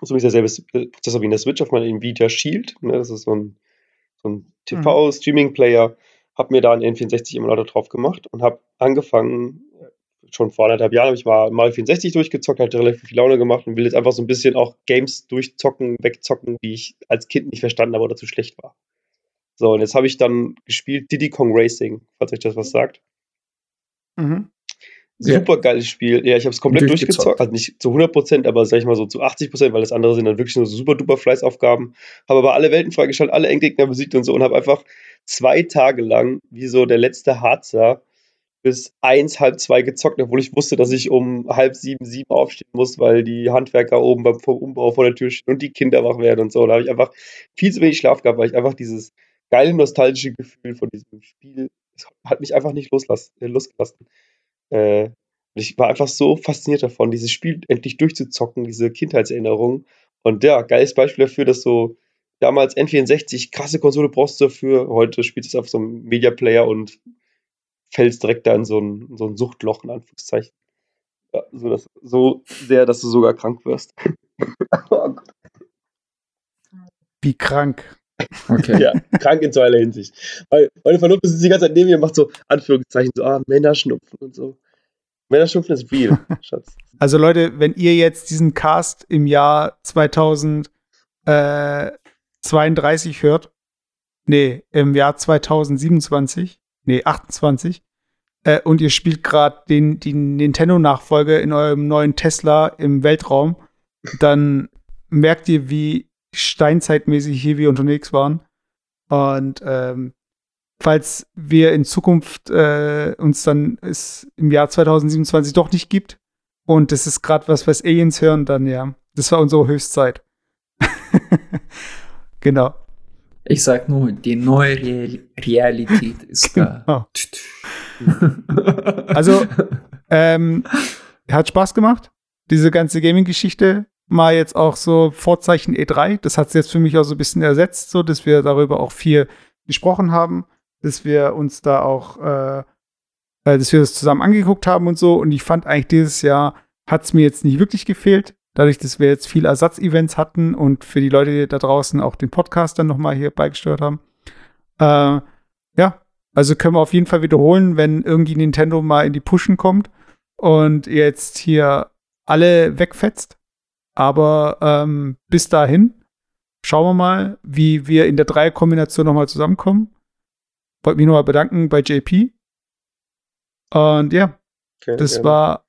so wie derselbe Prozessor wie in der Switch, auf meinen Nvidia Shield, ne, das ist so ein, so ein TV-Streaming-Player, habe mir da einen N64-Emulator drauf gemacht und habe angefangen, äh, schon vor anderthalb Jahren habe ich mal Mario 64 durchgezockt, hatte relativ viel Laune gemacht und will jetzt einfach so ein bisschen auch Games durchzocken, wegzocken, die ich als Kind nicht verstanden habe oder zu schlecht war. So, und jetzt habe ich dann gespielt Diddy Kong Racing, falls euch das was sagt. Mhm. Super geiles Spiel. Ja, ich habe es komplett Durchgezockt. durchgezockt. Also nicht zu 100%, aber sag ich mal so zu 80%, weil das andere sind dann wirklich nur so super duper Fleißaufgaben. Habe aber alle Welten freigeschaltet, alle Endgegner besiegt und so und habe einfach zwei Tage lang, wie so der letzte Harzer, bis eins, halb zwei gezockt, obwohl ich wusste, dass ich um halb sieben, sieben aufstehen muss, weil die Handwerker oben beim Umbau vor der Tür stehen und die Kinder wach werden und so. Da habe ich einfach viel zu wenig Schlaf gehabt, weil ich einfach dieses geile nostalgische Gefühl von diesem Spiel, das hat mich einfach nicht loslassen, äh, losgelassen. Äh, ich war einfach so fasziniert davon, dieses Spiel endlich durchzuzocken, diese Kindheitserinnerungen. Und ja, geiles Beispiel dafür, dass so damals N64, krasse Konsole brauchst du dafür. Heute spielst du es auf so einem Media Player und fällst direkt da in so ein, in so ein Suchtloch, in Anführungszeichen. Ja, so, dass, so sehr, dass du sogar krank wirst. [LAUGHS] oh. Wie krank. Okay. ja, krank in zweierlei Hinsicht. Weil meine Verlobte sitzt die ganze Zeit neben mir und macht so Anführungszeichen, so, ah, Männerschnupfen und so. Männerschnupfen ist real, [LAUGHS] Schatz. Also Leute, wenn ihr jetzt diesen Cast im Jahr 2032 hört, nee, im Jahr 2027, nee, 28, äh, und ihr spielt gerade den, die Nintendo-Nachfolge in eurem neuen Tesla im Weltraum, dann merkt ihr, wie steinzeitmäßig hier wir unterwegs waren. Und ähm, falls wir in Zukunft äh, uns dann es im Jahr 2027 doch nicht gibt und das ist gerade was, was Aliens hören, dann ja, das war unsere Höchstzeit. [LAUGHS] genau. Ich sag nur, die neue Real Realität ist da. [LAUGHS] Genau. Also, ähm, hat Spaß gemacht, diese ganze Gaming-Geschichte. Mal jetzt auch so Vorzeichen E3. Das hat es jetzt für mich auch so ein bisschen ersetzt, so dass wir darüber auch viel gesprochen haben, dass wir uns da auch, äh, äh, dass wir das zusammen angeguckt haben und so. Und ich fand eigentlich dieses Jahr hat es mir jetzt nicht wirklich gefehlt, dadurch, dass wir jetzt viele Ersatzevents hatten und für die Leute da draußen auch den Podcast dann noch mal hier beigesteuert haben. Äh, ja, also können wir auf jeden Fall wiederholen, wenn irgendwie Nintendo mal in die Pushen kommt und jetzt hier alle wegfetzt. Aber ähm, bis dahin schauen wir mal, wie wir in der Dreierkombination nochmal zusammenkommen. Wollte mich nochmal bedanken bei JP. Und ja, Okay, das gerne. war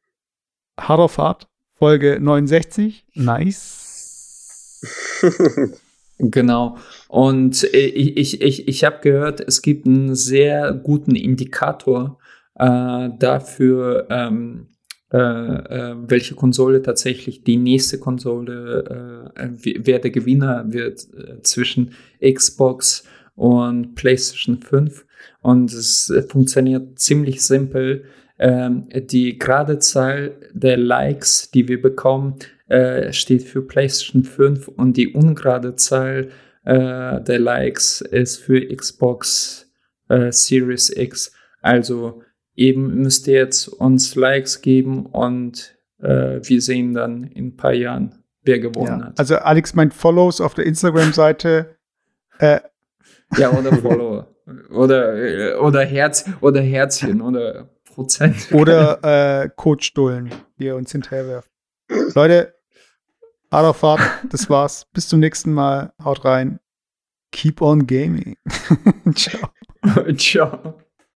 Hard of Hard, Folge 69. Nice. [LAUGHS] Genau. Und äh, ich, ich, ich, ich habe gehört, es gibt einen sehr guten Indikator äh, dafür, ähm, äh, äh, welche Konsole tatsächlich die nächste Konsole, äh, wie- wer der Gewinner wird äh, zwischen Xbox und PlayStation 5. Und es äh, funktioniert ziemlich simpel. Ähm, die gerade Zahl der Likes, die wir bekommen, äh, steht für PlayStation 5 und die ungerade Zahl äh, der Likes ist für Xbox äh, Series X. Also eben müsst ihr jetzt uns Likes geben und äh, wir sehen dann in ein paar Jahren, wer gewonnen Ja. hat. Also Alex meint Follows auf der Instagram-Seite. Äh, Ja, oder [LAUGHS] Follower. oder, äh, oder Herz oder Herzchen oder Prozent. oder [LAUGHS] äh, Kotstullen, die ihr uns hinterherwerft. Leute, Hard of Hard, das war's. Bis zum nächsten Mal. Haut rein. Keep on gaming. [LAUGHS] Ciao. Ciao.